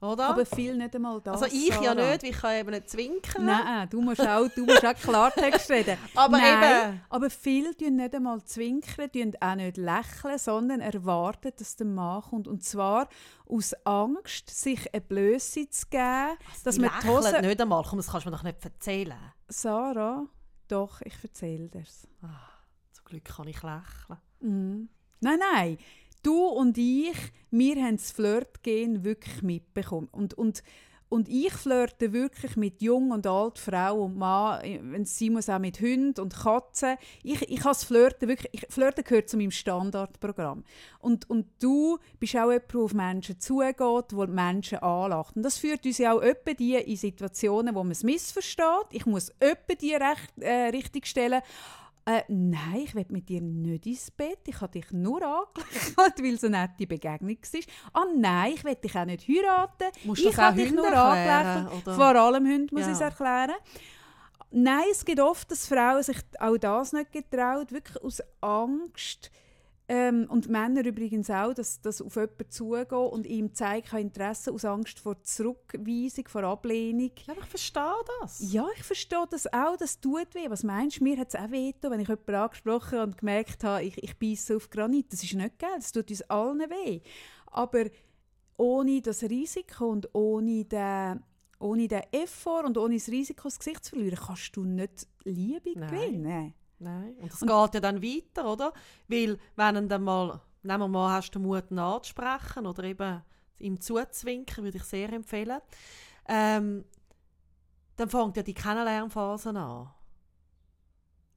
Oder? aber viel nicht einmal das. also ich ja Sarah. nicht, weil ich kann eben nicht zwinkern. Nein, du musst auch, du musst auch Klartext reden. Aber Nein, eben- aber viele tun nicht einmal zwinkern, tun auch nicht lächeln, sondern erwarten, dass der Mann kommt. Und zwar aus Angst, sich eine Blöße zu geben, dass Die man lächeln Hose... nicht einmal. Komm, das kannst du mir doch nicht erzählen. Sarah, doch, ich erzähle dir's. Ah, zum Glück kann ich lächeln. Mhm. Nein, nein. Du und ich, wir haben das Flirtgehen wirklich mitbekommen. Und, und, und ich flirte wirklich mit jung und alt, Frau und Mann, wenn es sein muss, auch mit Hunden und Katzen. Ich, ich das Flirten wirklich, ich, Flirten gehört zu meinem Standardprogramm. Und, und du bist auch jemand, der auf Menschen zugeht, der Menschen anlacht. Und das führt uns ja auch öppe die in Situationen, wo man es missversteht. Ich muss öppe die recht, äh, richtig stellen. Äh, nein, ich will mit dir nicht ins Bett. Ich habe dich nur angelächelt, weil es eine nette Begegnung war. Ah nein, ich will dich auch nicht heiraten. Musst ich habe dich nur angelächelt. Vor allem Hunde muss Ja. ich es erklären. Nein, es gibt oft, dass Frauen sich auch das nicht getrauen, wirklich aus Angst. Ähm, und Männer übrigens auch, dass, dass auf jemanden zugehen und ihm zeigen kein Interesse aus Angst vor Zurückweisung, vor Ablehnung. Ja, ich verstehe das. Ja, ich verstehe das auch, das tut weh. Was meinst du, mir hat es auch weh getan, wenn ich jemanden angesprochen und gemerkt habe, ich, ich beiße auf Granit. Das ist nicht geil, das tut uns allen weh. Aber ohne das Risiko und ohne den, ohne den Effort und ohne das Risiko, das Gesicht zu verlieren, kannst du nicht Liebe Nein. gewinnen. Nein. Und es geht ja dann weiter, oder? Weil, wenn du dann mal, nehmen wir mal, hast du den Mut, anzusprechen oder eben ihm zuzwinken, würde ich sehr empfehlen, ähm, dann fängt ja die Kennenlernphase an.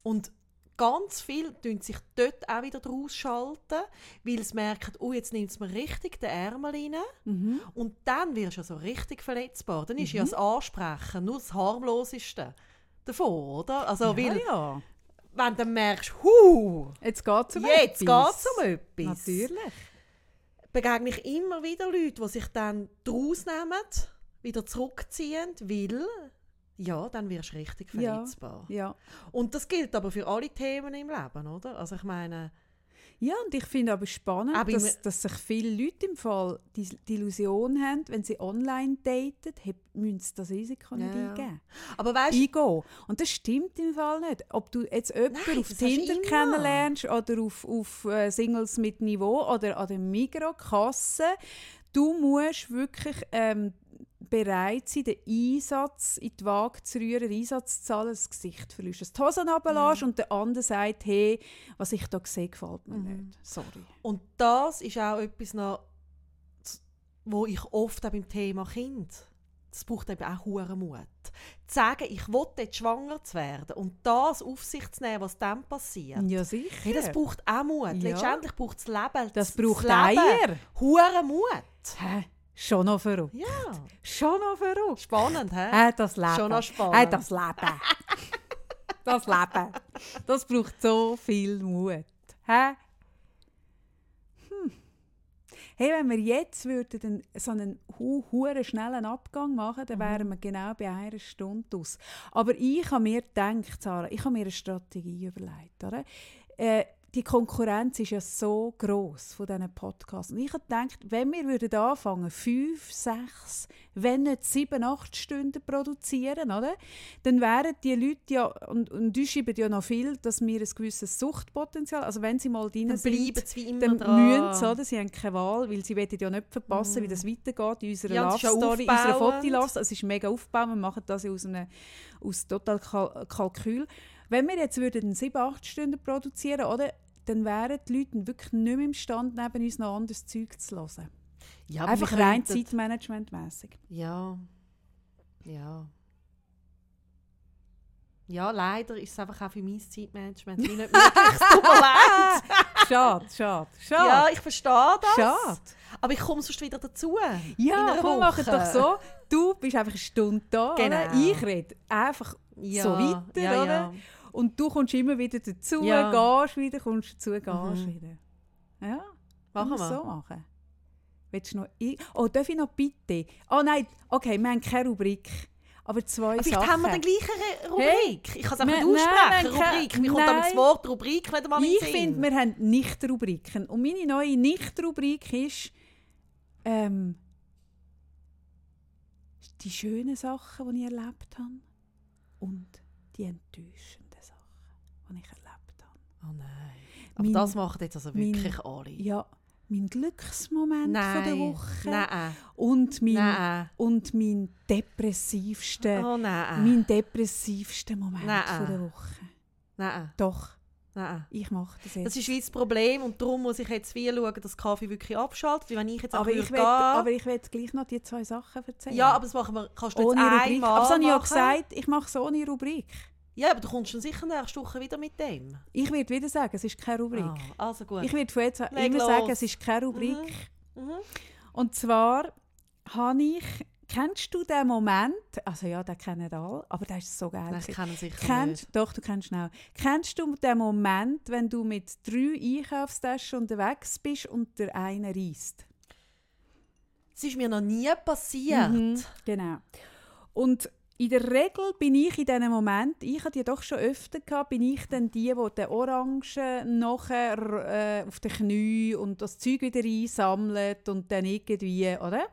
Und ganz viel tun sich dort auch wieder draus schalten, weil sie merken, oh, jetzt nimmt es mir richtig den Ärmel rein. Mhm. Und dann wirst du ja so richtig verletzbar. Dann ist ja Mhm. das Ansprechen nur das harmloseste davon, oder? Also, weil, ja, ja. Wenn du merkst, hu, Jetzt geht es um jetzt etwas. um etwas. Natürlich. Begegne ich immer wieder Leute, die sich dann daraus nehmen, wieder zurückziehen, weil, ja, dann wirst du richtig Ja. verletzbar. Ja. Und das gilt aber für alle Themen im Leben, oder? Also ich meine, Ja, und ich finde aber spannend, Aber dass, dass sich viele Leute im Fall die, die Illusion haben, wenn sie online daten, müssen sie das Risiko nicht Ja, ja. eingeben. Aber weißt du, Eingehen. Und das stimmt im Fall nicht. Ob du jetzt jemanden Nein, auf Tinder kennenlernst oder auf, auf äh, Singles mit Niveau oder an der Migros-Kasse, du musst wirklich ähm, bereit sein, den Einsatz in die Waage zu rühren, den Einsatz zu zahlen, das Gesicht verlierst, dass du die Hosen runterlässt und der andere sagt, hey, was ich da sehe, gefällt mir Mhm. nicht. Sorry. Und das ist auch etwas noch, wo ich oft auch beim Thema Kind, das braucht eben auch hohen Mut. Zu sagen, ich will jetzt schwanger zu werden und das auf sich zu nehmen, was dann passiert. Ja, sicher. Hey, das braucht auch Mut. Ja. Letztendlich braucht es Leben. Das braucht Leben. Eier. Hohen Mut. Hä? Schon noch verrückt. Ja. Schon noch verrückt. Spannend, hä? Äh, das Leben. Schon noch spannend. Äh, das Leben. das Leben. Das braucht so viel Mut. Hä? Hm. Hey, wenn wir jetzt würden einen, so einen hu hure schnellen Abgang machen, dann wären wir genau bei einer Stunde aus. Aber ich habe mir gedacht, Sarah, ich habe mir eine Strategie überlegt. Oder? Äh, die Konkurrenz ist ja so groß von diesen Podcasts. Und ich habe gedacht, wenn wir würden anfangen, fünf, sechs, wenn nicht sieben, acht Stunden produzieren, oder? dann wären die Leute ja, und, und die schreiben ja noch viel, dass wir ein gewisses Suchtpotenzial, also wenn sie mal drin Dann sind, bleiben sie dann dran. müssen sie, oder? Sie haben keine Wahl, weil sie wollen ja nicht verpassen, wie das weitergeht in unserer Ja, und es ist ja Love Story, in unserer. Fotilast. Es ist mega aufbauend, wir machen das ja aus, einem, aus total Kal Kalkül. Wenn wir jetzt würden sieben, acht Stunden produzieren, oder? dann wären die Leute wirklich nicht mehr imstande, neben uns noch anderes Zeug zu hören. Ja, Einfach rein Zeitmanagement-mässig. Ja. Ja. Ja, leider ist es einfach auch für mein Zeitmanagement nicht möglich. Es tut mir leid. Schade, schade, schade. Ja, ich verstehe das. Schade. Aber ich komme sonst wieder dazu. Ja, komm, mach es doch so. Du bist einfach eine Stunde da, Genau. oder? Ich rede einfach Ja, so weiter, ja, oder? ja. Und du kommst immer wieder dazu, Ja. gehst wieder, kommst dazu, gehst Mhm. wieder. Ja, Machen wir so machen. Willst du noch oh, darf ich noch bitte? Oh nein, okay, wir haben keine Rubrik. Aber zwei Aber vielleicht Sachen. haben wir dann gleich eine Rubrik. ich kann es einfach nicht nein, aussprechen. keine- Rubrik. Mir kommt aber das nein. Wort Rubrik nicht einmal ich finde, wir haben Nicht-Rubriken. Und meine neue Nicht-Rubrik ist ähm, die schönen Sachen, die ich erlebt habe und die enttäuschenden Sachen, die ich erlebt habe. Oh nein. Aber Mein- das machen jetzt also mein- wirklich alle. Ja, mein Glücksmoment von der Woche Nein. und mein, Nein. und mein depressivster, Oh nein. mein depressivster Moment Nein. von der Woche. Nein. Doch, Nein. ich mache das jetzt. Das ist wie das Problem und darum muss ich jetzt wie schauen, dass Kaffee wirklich abschaltet. Weil wenn ich jetzt aber, ich will, aber ich jetzt gleich noch die zwei Sachen erzählen. Ja, aber das machen wir, kannst du jetzt ohne Rubrik. einmal Aber das habe ich ja gesagt, ich mache es ohne Rubrik. Ja, aber du kommst dann sicher nächste Woche wieder mit dem. Ich werde wieder sagen, es ist keine Rubrik. Ah, also gut. Ich werde von jetzt Leg immer los. sagen, es ist keine Rubrik. Mhm. Und zwar habe ich, kennst du den Moment, also ja, den kennen alle, aber der ist so geil. Das kennen sicher Kennst, nicht. doch, du kennst schnell. Kennst du den Moment, wenn du mit drei Einkaufstaschen unterwegs bist und der eine reist? Das ist mir noch nie passiert. Mhm, genau. Und in der Regel bin ich in diesem Moment, ich hatte die doch schon öfter gehabt, bin ich dann die, die den Orangen nachher äh, auf den Knie und das Zeug wieder einsammelt und dann irgendwie, oder?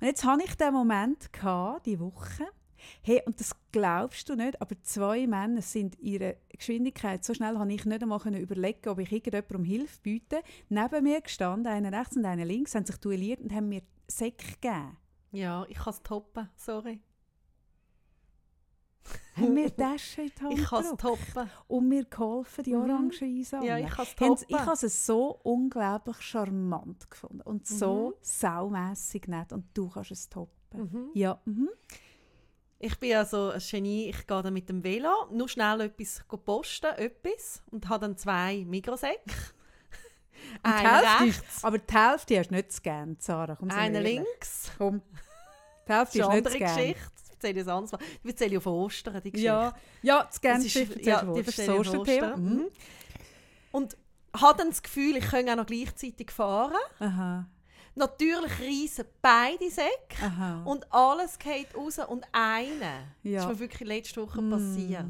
Und jetzt hatte ich den Moment gehabt, die Woche. Hey, und das glaubst du nicht, aber zwei Männer sind ihre Geschwindigkeit so schnell, habe ich nicht einmal überlegen, ob ich irgendjemandem um Hilfe biete. Neben mir gestanden, einer rechts und einer links, haben sich duelliert und haben mir Säcke gegeben. Ja, ich kann es toppen. Sorry. Haben mir Taschen in die Hand Ich kann es toppen. und mir geholfen, die Mhm. Orangen einsammeln. Ja, ich kann es toppen. ich habe es so unglaublich charmant gefunden und so Mhm. saumässig nett und du kannst es toppen. Mhm. Ja, mhm. Ich bin also ein Genie, ich gehe dann mit dem Velo, nur schnell etwas posten, etwas, und habe dann zwei Mikrosäcke. Rechts, ist, aber die Hälfte hast du nicht zu gern, Sarah. Komm, wir ehrlich. links. Komm. Die Hälfte ist nicht eine zu andere gern. Geschichte. Erzähle ich sonst mal. Die erzähle ich auf Ostern, die Geschichte. Ja, ja, das gerne Das ist- Geschichte ja, die Das ist erzähle ich so auf ein Thema. Ostern. Mhm. Und habe dann das Gefühl, ich könnte auch noch gleichzeitig fahren. Aha, Natürlich reisen beide Säcke. aha. Und alles geht raus und einer, Ja. das ist mir wirklich letzte Woche Mm. passiert,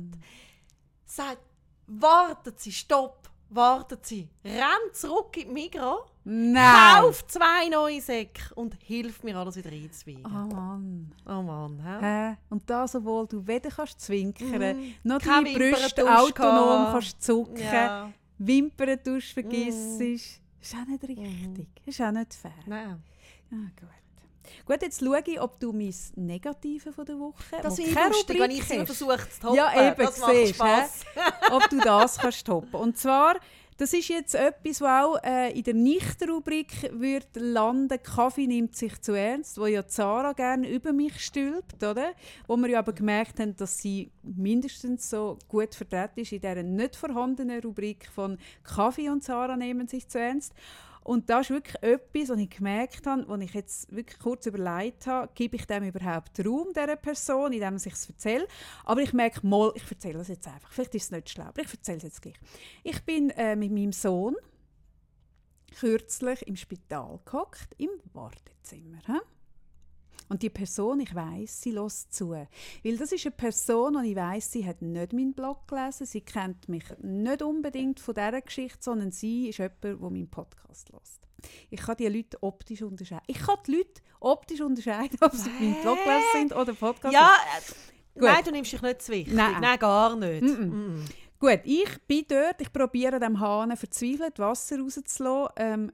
sagt, warten Sie, stopp, wartet sie, rennt zurück in die Migros, Nein! kauft zwei neue Säcke und hilft mir alles wieder einzubiegen. Oh Mann. Oh Mann, hä? Hä? Und das, obwohl du weder kannst zwinkern, Mhm. noch Keine deine Brüste autonom kannst zucken, Ja. Wimperntusch vergisst. Mhm. Ist auch nicht richtig. Ist auch nicht fair. Nein. Ah, gut. Gut, jetzt schaue ich, ob du mein Negative von der Woche, Das wo ist keine lustig, wenn ich versuche zu toppen. Ja, eben, das macht siehst, Spass. ob du das kannst toppen. Und zwar, das ist jetzt etwas, was auch äh, in der Nicht-Rubrik wird landen. Kaffee nimmt sich zu ernst, wo ja Zara gerne über mich stülpt, oder? Wo wir ja aber gemerkt haben, dass sie mindestens so gut vertreten ist in dieser nicht vorhandenen Rubrik von Kaffee und Zara nehmen sich zu ernst. Und das ist wirklich etwas, was ich gemerkt habe, was ich jetzt wirklich kurz überlegt habe, gebe ich dem überhaupt Raum, dieser Person, indem ich es erzähle. Aber ich merke mal, ich erzähle das jetzt einfach. Vielleicht ist es nicht schlau, aber ich erzähle es jetzt gleich. Ich bin äh, mit meinem Sohn kürzlich im Spital gehockt, im Wartezimmer. He? Und die Person, ich weiß, sie lässt zu. Weil das ist eine Person, und ich weiß, sie hat nicht meinen Blog gelesen, sie kennt mich nicht unbedingt von dieser Geschichte, sondern sie ist jemand, der meinen Podcast lässt. Ich kann die Leute optisch unterscheiden. Ich kann die Leute optisch unterscheiden, ob sie meinen Blog gelesen sind oder Podcast. Ja, äh, nein, du nimmst dich nicht zu wichtig. Nein. Nein, gar nicht. Mm-mm. Mm-mm. Gut, ich bin dort, ich probiere dem Hahn verzweifelt Wasser rauszulassen ähm,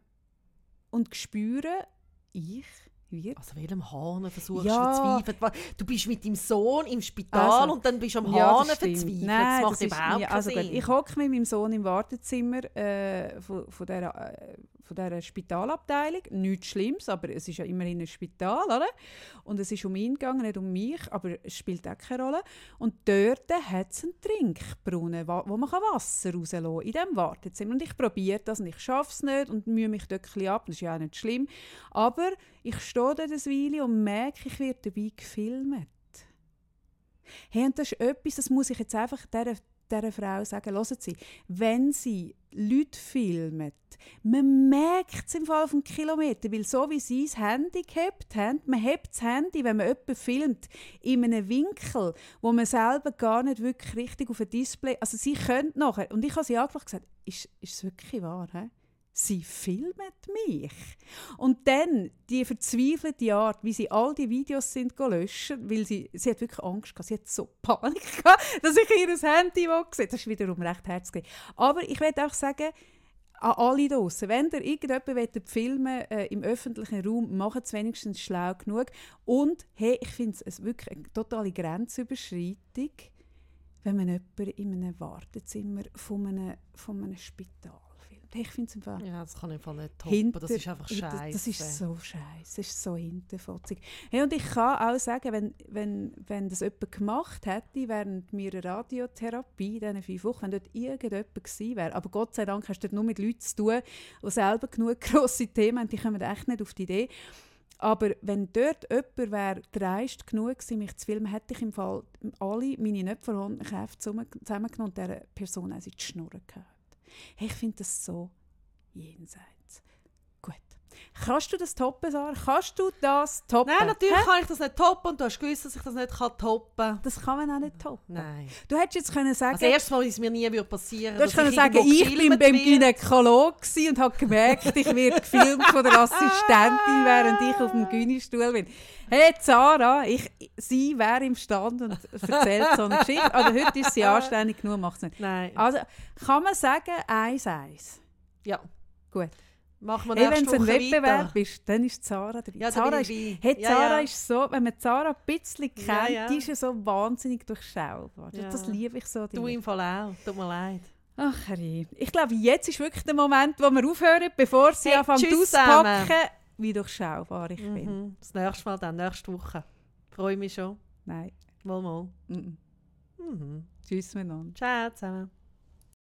und spüre, ich wird Also welchem Hahn versuchst Ja. du verzweifelt? Du bist mit deinem Sohn im Spital Also, und dann bist du am Ja, Hahn verzweifelt. Nein, das macht das ist- überhaupt ja, keinen also Sinn. Ich hocke mit meinem Sohn im Wartezimmer äh, von, von, dieser, äh, von dieser Spitalabteilung. Nichts Schlimmes, aber es ist ja immerhin ein Spital, oder? Und es ist um ihn gegangen, nicht um mich, aber es spielt auch keine Rolle. Und dort hat es einen Trinkbrunnen, wo man Wasser rauslassen kann, in diesem Wartezimmer. Und ich probiere das und ich schaffe es nicht und mühe mich dort ein ab, das ist ja auch nicht schlimm. Aber ich stehe dort eine Weile und merke, ich werde dabei gefilmt. Hey, und das ist etwas, das muss ich jetzt einfach dieser, dieser Frau sagen. Hören Sie, wenn sie Leute filmen, man merkt es im Fall von Kilometer, weil so wie sie das Handy gehabt haben, man hebt das Handy, wenn man jemanden filmt, in einem Winkel, wo man selber gar nicht wirklich richtig auf ein Display, also sie können nachher, und ich habe sie und gesagt, ist, ist es wirklich wahr, hä? Sie filmen mich. Und dann die verzweifelte Art, wie sie all die Videos sind löschen, weil sie, sie hat wirklich Angst gehabt, sie hat so Panik gehabt, dass ich ihr Handy gesehen Das ist wiederum recht herzlich. Aber ich möchte auch sagen, an alle draussen, wenn ihr irgendjemanden filmen äh, im öffentlichen Raum, macht es wenigstens schlau genug. Und hey, ich finde es wirklich eine totale Grenzüberschreitung, wenn man jemanden in einem Wartezimmer von einem, von einem Spital ich finde es einfach ja, das kann ich einfach nicht toppen. hinter, das ist einfach scheiße. Das ist so scheiße, das ist so hinterfotzig. Hey, und ich kann auch sagen, wenn, wenn, wenn das jemand gemacht hätte während meiner Radiotherapie, in diesen fünf Wochen, wenn dort irgendjemand gewesen wäre, aber Gott sei Dank hast du dort nur mit Leuten zu tun, die selber genug grosse Themen haben, die kommen echt nicht auf die Idee. Aber wenn dort jemand wäre dreist genug gewesen, mich zu filmen, hätte ich im Fall alle meine nicht vorhandenen Kräfte zusammen- zusammengenommen und dieser Person auch in die Schnur gehauen. Hey, ich finde das so jenseits. Kannst du das toppen, Sarah? Kannst du das toppen? Nein, natürlich Hä? kann ich das nicht toppen und du hast gewusst, dass ich das nicht kann toppen kann. Das kann man auch nicht toppen. Nein. Du hättest jetzt können sagen, Als erstes Mal, ist es mir nie passieren du hättest können sagen, irgendwo ich bin beim werde. Gynäkolog gsi und habe gemerkt, ich werde gefilmt von der Assistentin, während ich auf dem Gynistuhl bin. Hey, Zara, ich, sie wäre im Stand und erzählt so eine Geschichte. Aber heute ist sie anständig genug, macht es nicht. Nein. Also, kann man sagen, eins, eins. Ja. Gut. Machen wir Hey, wenn es ein Wettbewerb weiter. ist, dann ist Zara dabei. Ja, Zara bin ist, hey. Ja, Zara ja. ist so, wenn man Zara ein bisschen kennt, Ja, ja. die ist ja so wahnsinnig durchschaubar. Das- Ja. Das liebe ich so. Du im Fall auch. Tut mir leid. Ach, Herr, ich glaube, jetzt ist wirklich der Moment, wo wir aufhören, bevor sie Hey, anfangen tschüss auszupacken, wie durchschaubar ich bin. Mhm. Das nächste Mal dann, nächste Woche. Freue mich schon. Nein. Mal, mal. -mm. Mhm. Tschüss miteinander. Ciao zusammen.